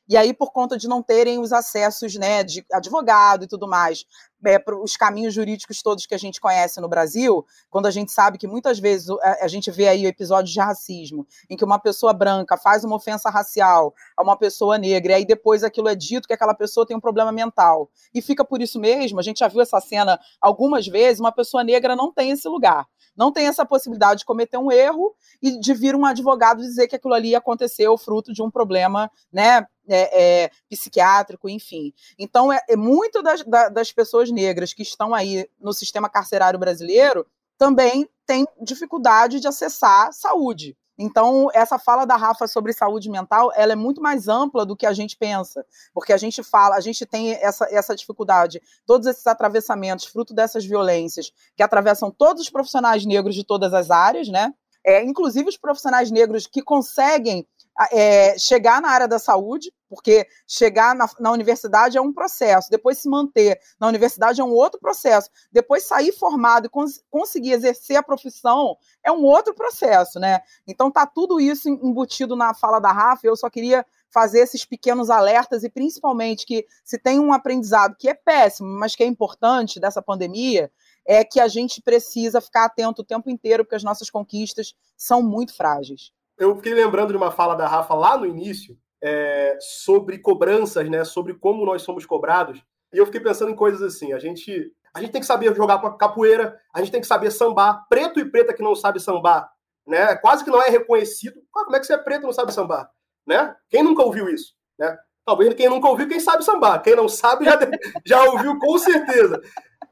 E aí, por conta de não terem os acessos né, de advogado e tudo mais, é, os caminhos jurídicos todos que a gente conhece no Brasil, quando a gente sabe que muitas vezes a, gente vê aí episódios de racismo, em que uma pessoa branca faz uma ofensa racial a uma pessoa negra, e aí depois aquilo é dito que aquela pessoa tem um problema mental. E fica por isso mesmo, a gente já viu essa cena algumas vezes, uma pessoa negra não tem esse lugar não tem essa possibilidade de cometer um erro e de vir um advogado dizer que aquilo ali aconteceu fruto de um problema, né, é, é, psiquiátrico, enfim. Então, é, é muito das, das pessoas negras que estão aí no sistema carcerário brasileiro também tem dificuldade de acessar saúde. Então, essa fala da Rafa sobre saúde mental, ela é muito mais ampla do que a gente pensa, porque a gente fala, a gente tem essa, essa dificuldade, todos esses atravessamentos, fruto dessas violências, que atravessam todos os profissionais negros de todas as áreas, né? É, inclusive os profissionais negros que conseguem é, chegar na área da saúde, porque chegar na, na, universidade é um processo, depois se manter na universidade é um outro processo, depois sair formado e cons conseguir exercer a profissão é um outro processo, né? Então tá tudo isso embutido na fala da Rafa, eu só queria fazer esses pequenos alertas e principalmente que se tem um aprendizado que é péssimo, mas que é importante dessa pandemia, é que a gente precisa ficar atento o tempo inteiro, porque as nossas conquistas são muito frágeis eu fiquei lembrando de uma fala da Rafa lá no início é, sobre cobranças, né? Sobre como nós somos cobrados. E eu fiquei pensando em coisas assim. A gente, a gente tem que saber jogar capoeira, a gente tem que saber sambar. Preto e preta que não sabe sambar, né? Quase que não é reconhecido. Ah, como é que você é preto e não sabe sambar, né? Quem nunca ouviu isso, né? Talvez quem nunca ouviu, quem sabe sambar. Quem não sabe já, já ouviu com certeza.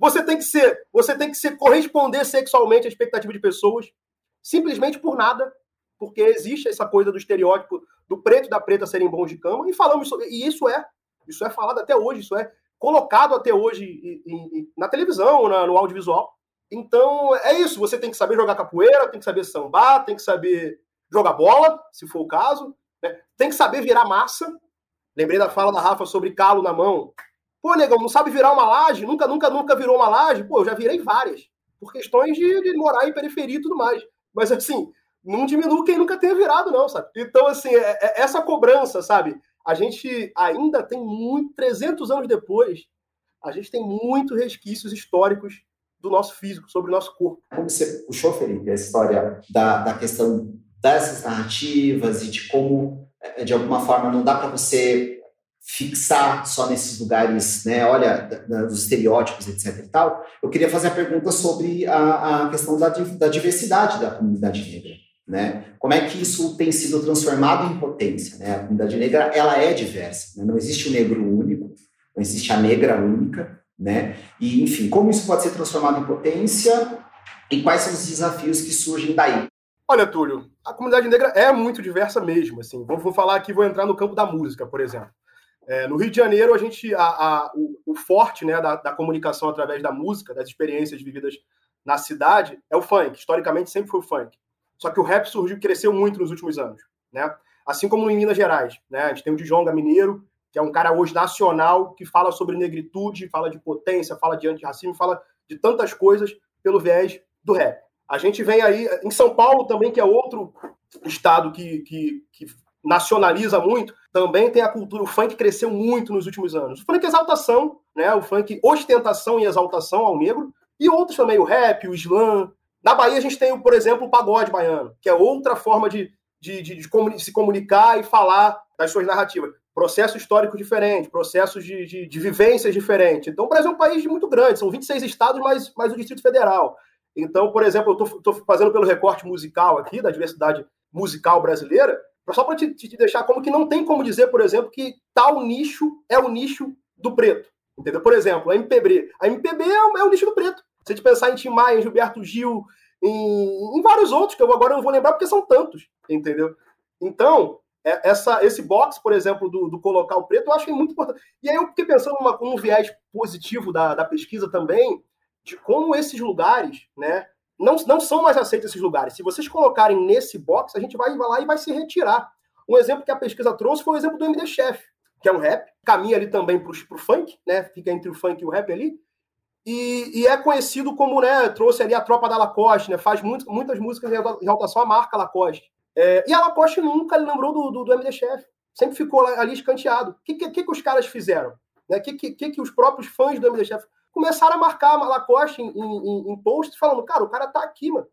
Você tem que ser, você tem que ser corresponder sexualmente à expectativa de pessoas, simplesmente por nada, porque existe essa coisa do estereótipo do preto e da preta serem bons de cama, e falamos sobre, e isso é, isso é falado até hoje, isso é colocado até hoje na televisão, no audiovisual. Então, é isso, você tem que saber jogar capoeira, tem que saber sambar, tem que saber jogar bola, se for o caso, né? tem que saber virar massa. Lembrei da fala da Rafa sobre calo na mão. Pô, negão, não sabe virar uma laje? Nunca, nunca, nunca virou uma laje? Pô, eu já virei várias. Por questões de, de morar em periferia e tudo mais. Mas, assim, não diminui quem nunca tenha virado, não, sabe? Então, assim, é, é essa cobrança, sabe? A gente ainda tem muito, 300 anos depois, a gente tem muitos resquícios históricos do nosso físico, sobre o nosso corpo. Como você puxou, Felipe, a história da, da questão dessas narrativas e de como, é, de alguma forma, não dá para você fixar só nesses lugares, né, olha, dos estereótipos, etc e tal, eu queria fazer a pergunta sobre a, a questão da, da diversidade da comunidade negra, né? Como é que isso tem sido transformado em potência, né? A comunidade negra, ela é diversa, né? não existe o um negro único, não existe a negra única, né? E, enfim, como isso pode ser transformado em potência e quais são os desafios que surgem daí? Olha, Túlio, a comunidade negra é muito diversa mesmo, assim. Vou, vou falar aqui, vou entrar no campo da música, por exemplo. É, no Rio de Janeiro, a gente, a, a, o, o, forte né, da, da, comunicação através da música, das experiências vividas na cidade, é o funk. Historicamente, sempre foi o funk. Só que o rap surgiu, cresceu muito nos últimos anos, né? Assim como em Minas Gerais, né? A gente tem o Djonga Mineiro, que é um cara hoje nacional que fala sobre negritude, fala de potência, fala de antirracismo, fala de tantas coisas pelo viés do rap. A gente vem aí em São Paulo também, que é outro estado que, que, que nacionaliza muito, também tem a cultura, o funk cresceu muito nos últimos anos. O funk exaltação, né? O funk ostentação e exaltação ao negro, e outros também, o rap, o slam. Na Bahia a gente tem, por exemplo, o pagode baiano, que é outra forma de, de, de, de se comunicar e falar das suas narrativas. Processo histórico diferente, processos de, de, de vivências diferentes. Então, o Brasil é um país muito grande, são 26 estados mais, mais o Distrito Federal. Então, por exemplo, eu estou fazendo pelo recorte musical aqui, da diversidade musical brasileira, só para te, te, deixar como que não tem como dizer, por exemplo, que tal nicho é o nicho do preto. Entendeu? Por exemplo, a MPB. A MPB é o, é o nicho do preto. Se a gente pensar em Tim Maia, em Gilberto Gil, em, em, vários outros, que eu agora não vou lembrar porque são tantos, entendeu? Então, é, essa, esse box, por exemplo, do, do, colocar o preto, eu acho muito importante. E aí eu fiquei pensando numa, num viés positivo da, da pesquisa também, de como esses lugares, né, não, não são mais aceitos esses lugares. Se vocês colocarem nesse box, a gente vai, vai lá e vai se retirar. Um exemplo que a pesquisa trouxe foi o exemplo do MD Chef, que é um rap, caminha ali também para o funk, né? Fica entre o funk e o rap ali. E, e, é conhecido como, né? Trouxe ali a tropa da Lacoste, né? Faz muito, muitas músicas em exaltação à marca Lacoste. É, e a Lacoste nunca lembrou do, do, do MD Chef. Sempre ficou ali escanteado. O que, que, que, os caras fizeram? O né? que, que, que os próprios fãs do MD Chef começaram a marcar a Lacoste em, em, em posts falando, cara, o cara tá aqui, mano.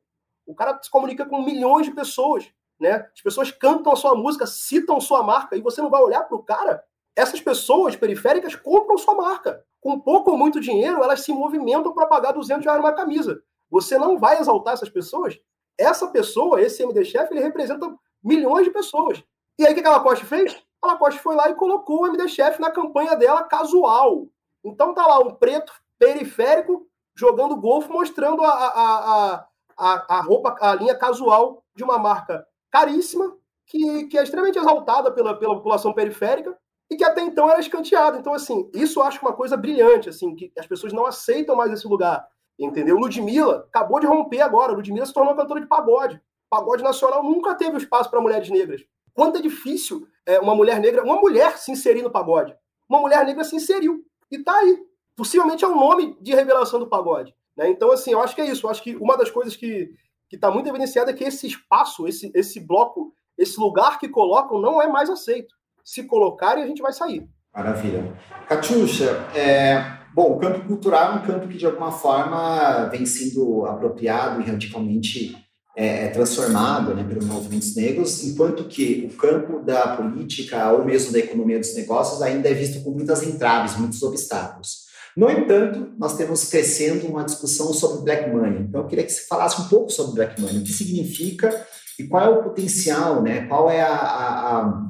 O cara se comunica com milhões de pessoas, né? As pessoas cantam a sua música, citam sua marca, e você não vai olhar pro cara. Essas pessoas periféricas compram sua marca. Com pouco ou muito dinheiro, elas se movimentam para pagar 200 reais numa camisa. Você não vai exaltar essas pessoas? Essa pessoa, esse MD Chef, ele representa milhões de pessoas. E aí, o que a Lacoste fez? A Lacoste foi lá e colocou o MD Chef na campanha dela casual. Então tá lá um preto periférico jogando golfe, mostrando a, a, a, a, roupa, a linha casual de uma marca caríssima, que, que é extremamente exaltada pela, pela população periférica e que até então era escanteada. Então, assim, isso eu acho uma coisa brilhante, assim, que as pessoas não aceitam mais esse lugar, entendeu? Ludmilla acabou de romper agora, Ludmilla se tornou cantora de pagode. Pagode nacional nunca teve espaço para mulheres negras. Quanto é difícil é, uma mulher negra, uma mulher se inserir no pagode. Uma mulher negra se inseriu. E tá aí possivelmente é o nome de revelação do pagode. Né? Então, assim, eu acho que é isso. Eu acho que uma das coisas que está muito evidenciada é que esse espaço, esse, esse bloco, esse lugar que colocam não é mais aceito. Se colocarem, a gente vai sair. Maravilha. Catiuxa, é, bom, o campo cultural é um campo que, de alguma forma, vem sendo apropriado e radicalmente é, é, transformado né, pelos movimentos negros, enquanto que o campo da política ou mesmo da economia dos negócios ainda é visto com muitas entraves, muitos obstáculos. No entanto, nós temos crescendo uma discussão sobre black money. Então, eu queria que você falasse um pouco sobre black money, o que significa e qual é o potencial, né? qual é a, a, a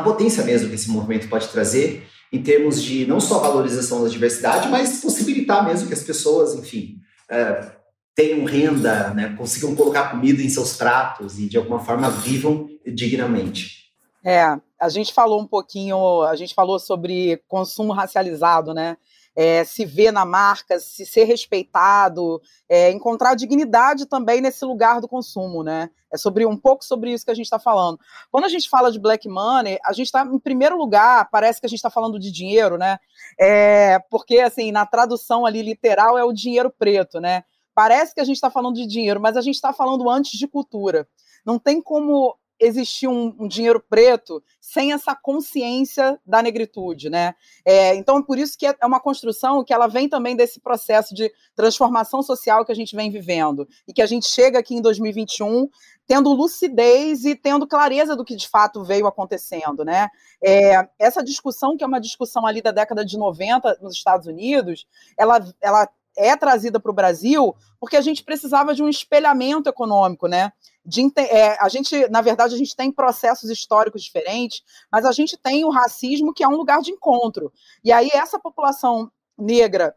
potência mesmo que esse movimento pode trazer em termos de não só valorização da diversidade, mas possibilitar mesmo que as pessoas, enfim, é, tenham renda, né, consigam colocar comida em seus pratos e de alguma forma vivam dignamente. É, a gente falou um pouquinho, a gente falou sobre consumo racializado, né? É, se ver na marca, se ser respeitado, é, encontrar dignidade também nesse lugar do consumo, né? É sobre um pouco sobre isso que a gente está falando. Quando a gente fala de black money, a gente está em primeiro lugar, parece que a gente está falando de dinheiro, né? É, porque assim na tradução ali literal é o dinheiro preto, né? Parece que a gente está falando de dinheiro, mas a gente está falando antes de cultura. Não tem como existir um, um, dinheiro preto sem essa consciência da negritude, né? É, então, por isso que é uma construção que ela vem também desse processo de transformação social que a gente vem vivendo e que a gente chega aqui em 2021 tendo lucidez e tendo clareza do que de fato veio acontecendo, né? É, essa discussão que é uma discussão ali da década de 90 nos Estados Unidos, ela, ela é trazida para o Brasil porque a gente precisava de um espelhamento econômico, né? De, é, a gente, na verdade, a gente tem processos históricos diferentes, mas a gente tem o racismo que é um lugar de encontro. E aí essa população negra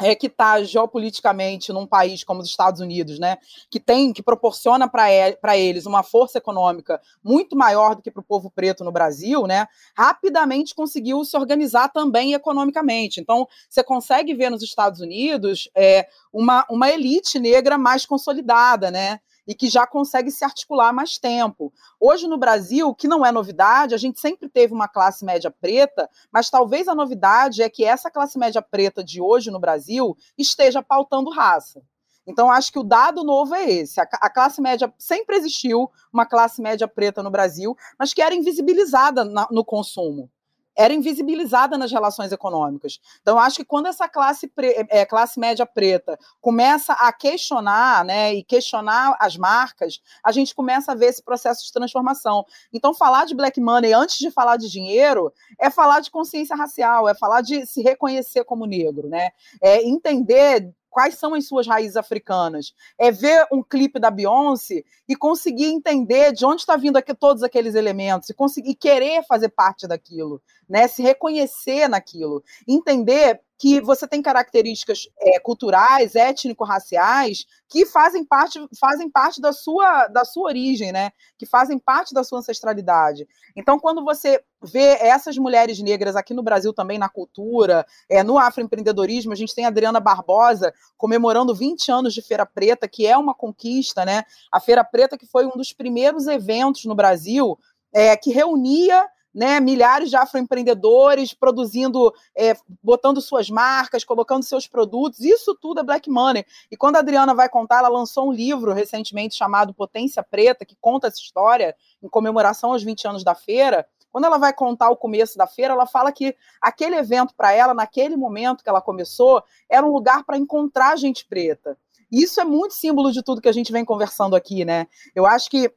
é, que está geopoliticamente num país como os Estados Unidos, né, que tem, que proporciona para eles uma força econômica muito maior do que para o povo preto no Brasil, né, rapidamente conseguiu se organizar também economicamente. Então, você consegue ver nos Estados Unidos é, uma, uma elite negra mais consolidada, né, e que já consegue se articular mais tempo. Hoje no Brasil, que não é novidade, a gente sempre teve uma classe média preta, mas talvez a novidade é que essa classe média preta de hoje no Brasil esteja pautando raça. Então, acho que o dado novo é esse. A, classe média sempre existiu, uma classe média preta no Brasil, mas que era invisibilizada no consumo era invisibilizada nas relações econômicas. Então, acho que quando essa classe, é, classe média preta começa a questionar, né, e questionar as marcas, a gente começa a ver esse processo de transformação. Então, falar de black money antes de falar de dinheiro é falar de consciência racial, é falar de se reconhecer como negro, né? É entender quais são as suas raízes africanas. É ver um clipe da Beyoncé e conseguir entender de onde está vindo aqui todos aqueles elementos e conseguir querer fazer parte daquilo, né? Se reconhecer naquilo, entender que você tem características é, culturais, étnico-raciais, que fazem parte, fazem parte da sua, da sua origem, né? Que fazem parte da sua ancestralidade. Então, quando você vê essas mulheres negras aqui no Brasil também na cultura, é, no afroempreendedorismo, a gente tem a Adriana Barbosa comemorando 20 anos de Feira Preta, que é uma conquista, né? A Feira Preta que foi um dos primeiros eventos no Brasil é, que reunia né, milhares de afroempreendedores produzindo, é, botando suas marcas, colocando seus produtos, isso tudo é black money. E quando a Adriana vai contar, ela lançou um livro recentemente chamado Potência Preta, que conta essa história em comemoração aos 20 anos da feira. Quando ela vai contar o começo da feira, ela fala que aquele evento para ela, naquele momento que ela começou, era um lugar para encontrar gente preta. Isso é muito símbolo de tudo que a gente vem conversando aqui, né? Eu acho que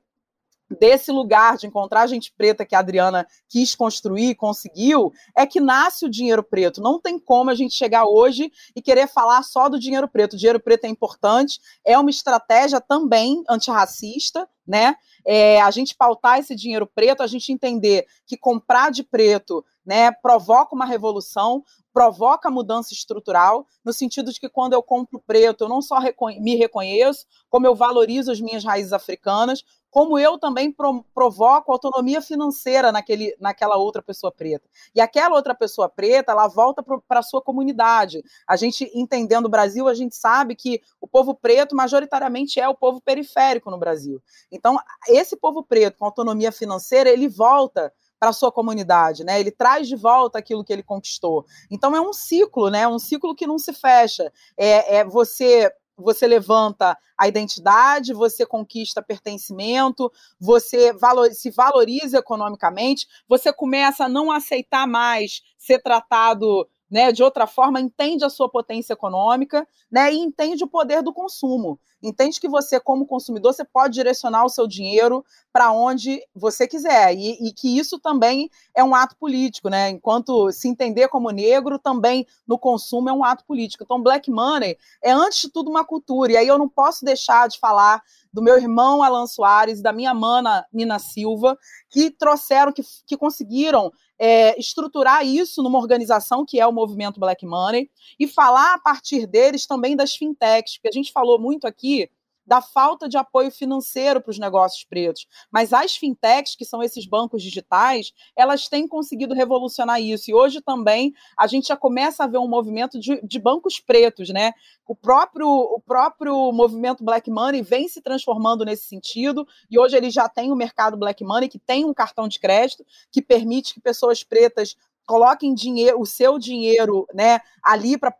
desse lugar de encontrar gente preta que a Adriana quis construir, conseguiu, é que nasce o dinheiro preto. Não tem como a gente chegar hoje e querer falar só do dinheiro preto. O dinheiro preto é importante, é uma estratégia também antirracista, né? É, a gente pautar esse dinheiro preto, a gente entender que comprar de preto né, provoca uma revolução, provoca mudança estrutural, no sentido de que quando eu compro preto, eu não só me reconheço, como eu valorizo as minhas raízes africanas, como eu também pro provoco autonomia financeira naquele, naquela outra pessoa preta. E aquela outra pessoa preta, ela volta para a sua comunidade. A gente, entendendo o Brasil, a gente sabe que o povo preto, majoritariamente, é o povo periférico no Brasil. Então, esse povo preto com autonomia financeira, ele volta para a sua comunidade, né? Ele traz de volta aquilo que ele conquistou. Então é um ciclo, né? Um ciclo que não se fecha. É, é você você levanta a identidade, você conquista pertencimento, você valor, se valoriza economicamente, você começa a não aceitar mais ser tratado né, de outra forma, entende a sua potência econômica né, e entende o poder do consumo. Entende que você, como consumidor, você pode direcionar o seu dinheiro para onde você quiser. E, e, que isso também é um ato político, né? Enquanto se entender como negro, também no consumo é um ato político. Então, black money é, antes de tudo, uma cultura. E aí eu não posso deixar de falar do meu irmão Alan Soares, da minha mana Nina Silva, que trouxeram, que, que conseguiram é, estruturar isso numa organização que é o movimento Black Money e falar a partir deles também das fintechs, porque a gente falou muito aqui da falta de apoio financeiro para os negócios pretos. Mas as fintechs, que são esses bancos digitais, elas têm conseguido revolucionar isso. E hoje também a gente já começa a ver um movimento de, de bancos pretos, né? O próprio, o próprio movimento Black Money vem se transformando nesse sentido, e hoje ele já tem o mercado Black Money, que tem um cartão de crédito que permite que pessoas pretas coloquem dinheiro, o seu dinheiro né, ali para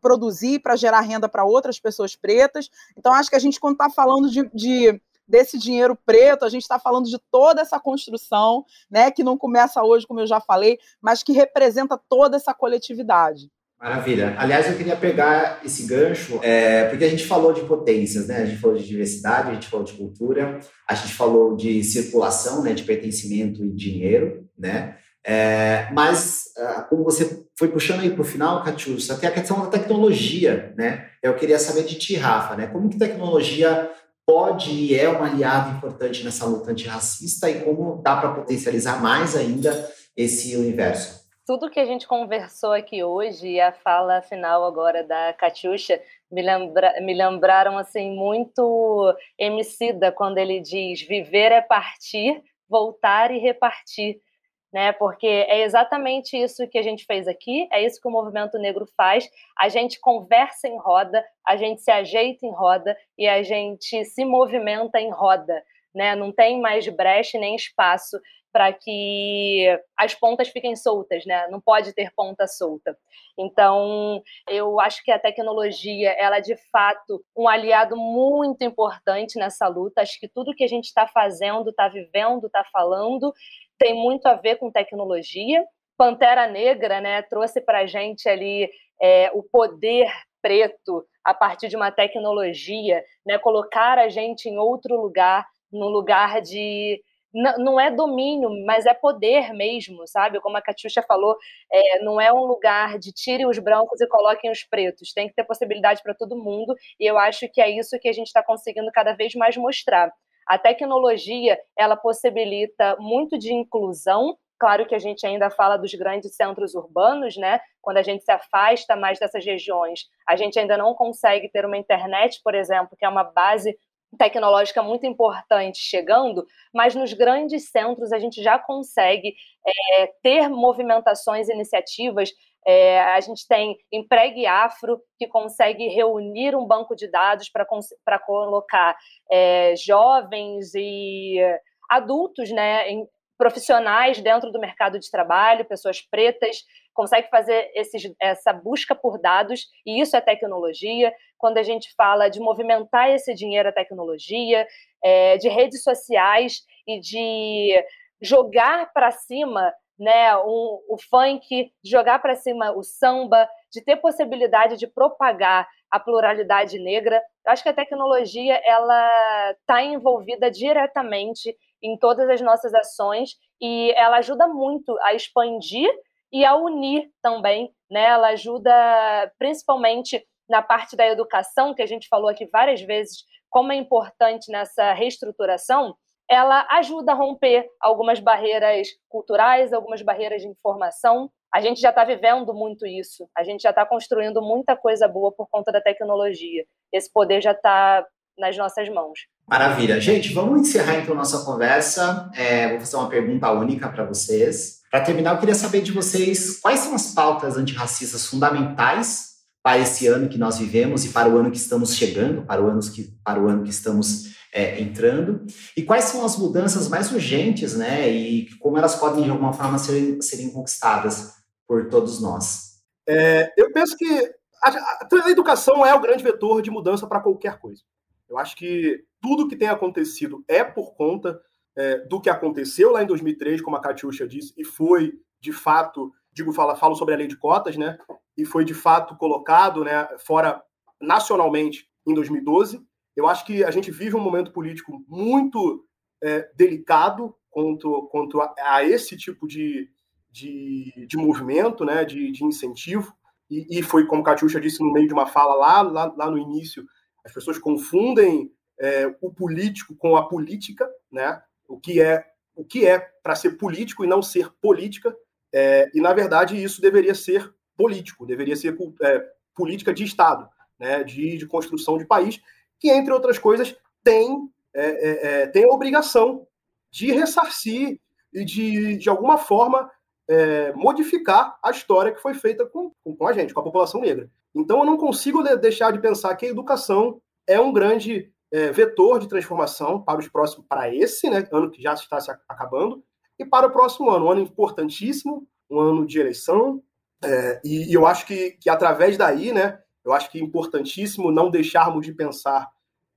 produzir, para gerar renda para outras pessoas pretas. Então, acho que a gente, quando está falando de, de, desse dinheiro preto, a gente está falando de toda essa construção, né, que não começa hoje, como eu já falei, mas que representa toda essa coletividade. Maravilha. Aliás, eu queria pegar esse gancho, é, porque a gente falou de potências, né? A gente falou de diversidade, a gente falou de cultura, a gente falou de circulação, né? De pertencimento e dinheiro, né? É, mas, ah, como você foi puxando aí para o final, Catius, até a questão da tecnologia, né? Eu queria saber de ti, Rafa, né? Como que tecnologia pode e é um aliado importante nessa luta antirracista e como dá para potencializar mais ainda esse universo? Tudo que a gente conversou aqui hoje e a fala final agora da Catiuxa me, lembra, me lembraram assim muito Emicida quando ele diz viver é partir, voltar e repartir né? Porque é exatamente isso que a gente fez aqui, é isso que o movimento negro faz. A gente conversa em roda, a gente se ajeita em roda e a gente se movimenta em roda, né? Não tem mais brecha nem espaço para que as pontas fiquem soltas, né? Não pode ter ponta solta. Então, eu acho que a tecnologia, ela é de fato um aliado muito importante nessa luta. Acho que tudo que a gente está fazendo, está vivendo, está falando, tem muito a ver com tecnologia. Pantera Negra né, trouxe para a gente ali é, o poder preto a partir de uma tecnologia, né, colocar a gente em outro lugar, no lugar de não é domínio, mas é poder mesmo, sabe? Como a Catiuxa falou, é, não é um lugar de tire os brancos e coloquem os pretos. Tem que ter possibilidade para todo mundo, e eu acho que é isso que a gente está conseguindo cada vez mais mostrar. A tecnologia, ela possibilita muito de inclusão, Claro que a gente ainda fala dos grandes centros urbanos, né? Quando a gente se afasta mais dessas regiões, a gente ainda não consegue ter uma internet, por exemplo, que é uma base tecnológica muito importante chegando, mas nos grandes centros a gente já consegue é, ter movimentações, iniciativas é, a gente tem Empregue Afro, que consegue reunir um banco de dados para colocar é, jovens e adultos, né, em, profissionais dentro do mercado de trabalho, pessoas pretas, consegue fazer esses, essa busca por dados, e isso é tecnologia. Quando a gente fala de movimentar esse dinheiro, a tecnologia, é, de redes sociais e de jogar para cima né, um, o funk, de jogar para cima o samba, de ter possibilidade de propagar a pluralidade negra. Eu acho que a tecnologia ela está envolvida diretamente em todas as nossas ações e ela ajuda muito a expandir e a unir também, né? Ela ajuda principalmente na parte da educação, que a gente falou aqui várias vezes, como é importante nessa reestruturação, ela ajuda a romper algumas barreiras culturais, algumas barreiras de informação. A gente já está vivendo muito isso, a gente já está construindo muita coisa boa por conta da tecnologia. Esse poder já está nas nossas mãos. Maravilha. Gente, vamos encerrar então nossa conversa. É, vou fazer uma pergunta única para vocês. Para terminar, eu queria saber de vocês quais são as pautas antirracistas fundamentais para esse ano que nós vivemos e para o ano que estamos chegando, para o ano que, para o ano que estamos é, entrando, e quais são as mudanças mais urgentes, né, e como elas podem, de alguma forma, serem, serem conquistadas por todos nós. É, eu penso que a, a, educação é o grande vetor de mudança para qualquer coisa. Eu acho que tudo que tem acontecido é por conta é, do que aconteceu lá em 2003, como a Katiusha disse, e foi, de fato, digo, fala, falo sobre a lei de cotas, né, e foi, de fato, colocado né, fora nacionalmente em 2012, eu acho que a gente vive um momento político muito é, delicado quanto, quanto a, a, esse tipo de, de, de movimento, né, de, de incentivo. E, e, foi, como Catiuxa disse no meio de uma fala lá, lá, lá no início, as pessoas confundem é, o político com a política, né? O que é o que é para ser político e não ser política. É, e na verdade isso deveria ser político, deveria ser é, política de Estado, né? De, de, construção de país, que entre outras coisas tem é, é, é, tem a obrigação de ressarcir e de de alguma forma modificar a história que foi feita com, com a gente, com a população negra. Então eu não consigo deixar de pensar que a educação é um grande é, vetor de transformação para os próximos, para esse né, ano que já está se acabando, e para o próximo ano, um ano importantíssimo, um ano de eleição, é, e, e, eu acho que, que através daí, né, eu acho que é importantíssimo não deixarmos de pensar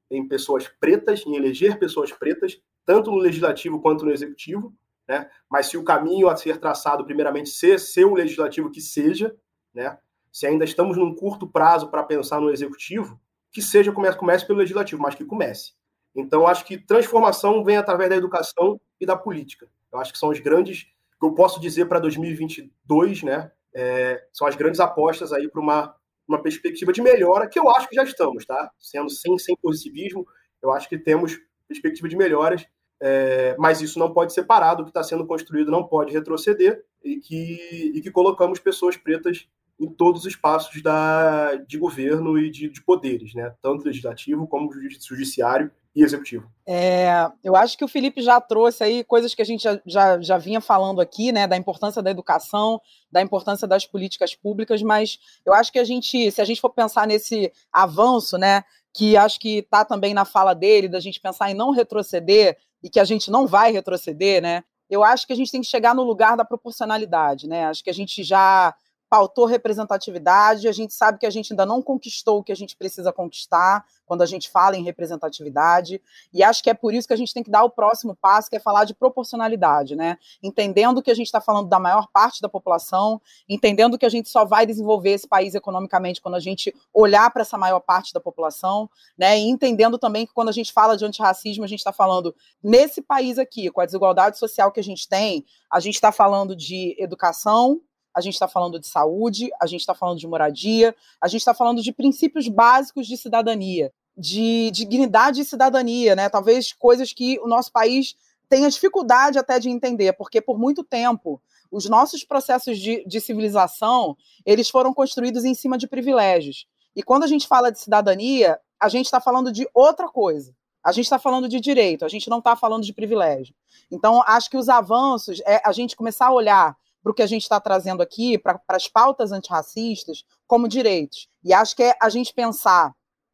em pessoas pretas, em eleger pessoas pretas, tanto no legislativo quanto no executivo, né? Mas se o caminho a ser traçado, primeiramente, ser, ser um legislativo que seja, né? Se ainda estamos num curto prazo para pensar no executivo, que seja comece, comece pelo legislativo, mas que comece. Então, acho que transformação vem através da educação e da política. Eu acho que são os grandes, que eu posso dizer para 2022, né? É, são as grandes apostas aí para uma, uma perspectiva de melhora, que eu acho que já estamos, tá? Sendo sem, sem positivismo, eu acho que temos perspectiva de melhoras, é, mas isso não pode ser parado, o que está sendo construído não pode retroceder, e que, e que colocamos pessoas pretas em todos os espaços da, de governo e de, de poderes, né? tanto legislativo como judiciário e executivo. É, eu acho que o Felipe já trouxe aí coisas que a gente já, já, já vinha falando aqui, né, da importância da educação, da importância das políticas públicas, mas eu acho que a gente, se a gente for pensar nesse avanço, né, que acho que está também na fala dele, da gente pensar em não retroceder e que a gente não vai retroceder, né, eu acho que a gente tem que chegar no lugar da proporcionalidade, né, acho que a gente já pautou representatividade, a gente sabe que a gente ainda não conquistou o que a gente precisa conquistar quando a gente fala em representatividade, e acho que é por isso que a gente tem que dar o próximo passo, que é falar de proporcionalidade, né? Entendendo que a gente está falando da maior parte da população, entendendo que a gente só vai desenvolver esse país economicamente quando a gente olhar para essa maior parte da população, né? E entendendo também que quando a gente fala de antirracismo, a gente está falando nesse país aqui, com a desigualdade social que a gente tem, a gente está falando de educação, a gente está falando de saúde, a gente está falando de moradia, a gente está falando de princípios básicos de cidadania, de dignidade e cidadania, né? Talvez coisas que o nosso país tenha dificuldade até de entender, porque por muito tempo os nossos processos de, de civilização eles foram construídos em cima de privilégios. E quando a gente fala de cidadania, a gente está falando de outra coisa. A gente está falando de direito, a gente não está falando de privilégio. Então, acho que os avanços é a gente começar a olhar para o que a gente está trazendo aqui, para as pautas antirracistas, como direitos. E acho que é a gente pensar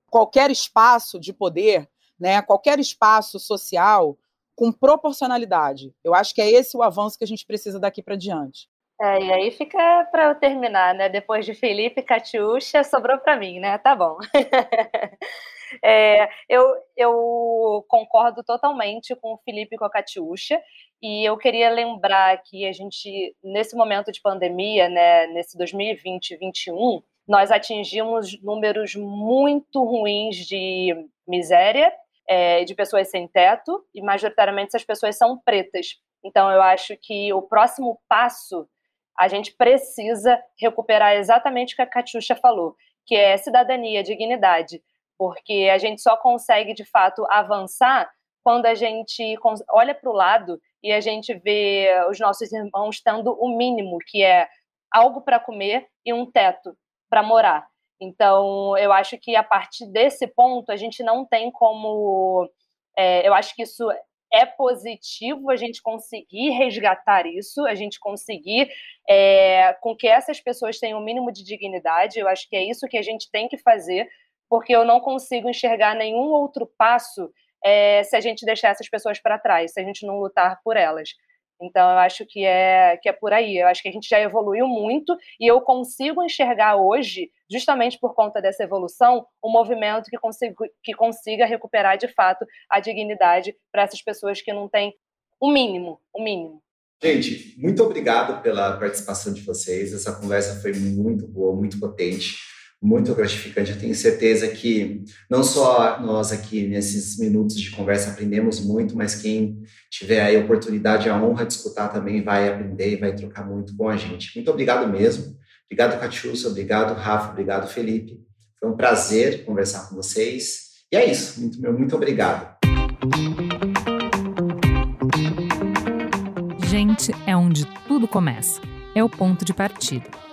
qualquer espaço de poder, né, qualquer espaço social, com proporcionalidade. Eu acho que é esse o avanço que a gente precisa daqui para diante. É, e aí fica para eu terminar, né? Depois de Felipe e Catiuxa, sobrou para mim, né? Tá bom. é, eu, eu concordo totalmente com o Felipe e com a Catiuxa, e eu queria lembrar que a gente, nesse momento de pandemia, né, nesse 2020 2021, nós atingimos números muito ruins de miséria, é, de pessoas sem teto, e majoritariamente essas pessoas são pretas. Então, eu acho que o próximo passo a gente precisa recuperar exatamente o que a Catiuxa falou, que é cidadania, dignidade, porque a gente só consegue de fato avançar quando a gente olha para o lado e a gente vê os nossos irmãos tendo o mínimo, que é algo para comer e um teto para morar. Então, eu acho que a partir desse ponto a gente não tem como. É, eu acho que isso é positivo a gente conseguir resgatar isso, a gente conseguir é, com que essas pessoas tenham o um mínimo de dignidade. Eu acho que é isso que a gente tem que fazer, porque eu não consigo enxergar nenhum outro passo é, se a gente deixar essas pessoas para trás, se a gente não lutar por elas. Então, eu acho que é, que é por aí. Eu acho que a gente já evoluiu muito e eu consigo enxergar hoje, justamente por conta dessa evolução, um movimento que que consiga recuperar de fato a dignidade para essas pessoas que não têm o mínimo, o mínimo. Gente, muito obrigado pela participação de vocês. Essa conversa foi muito boa, muito potente muito gratificante. Eu tenho certeza que não só nós aqui nesses minutos de conversa aprendemos muito, mas quem tiver a oportunidade, a honra de escutar também vai aprender e vai trocar muito com a gente. Muito obrigado mesmo. Obrigado, Catiúcia. Obrigado, Rafa. Obrigado, Felipe. Foi um prazer conversar com vocês. E é isso. Muito, muito obrigado. Gente é onde tudo começa. É o ponto de partida.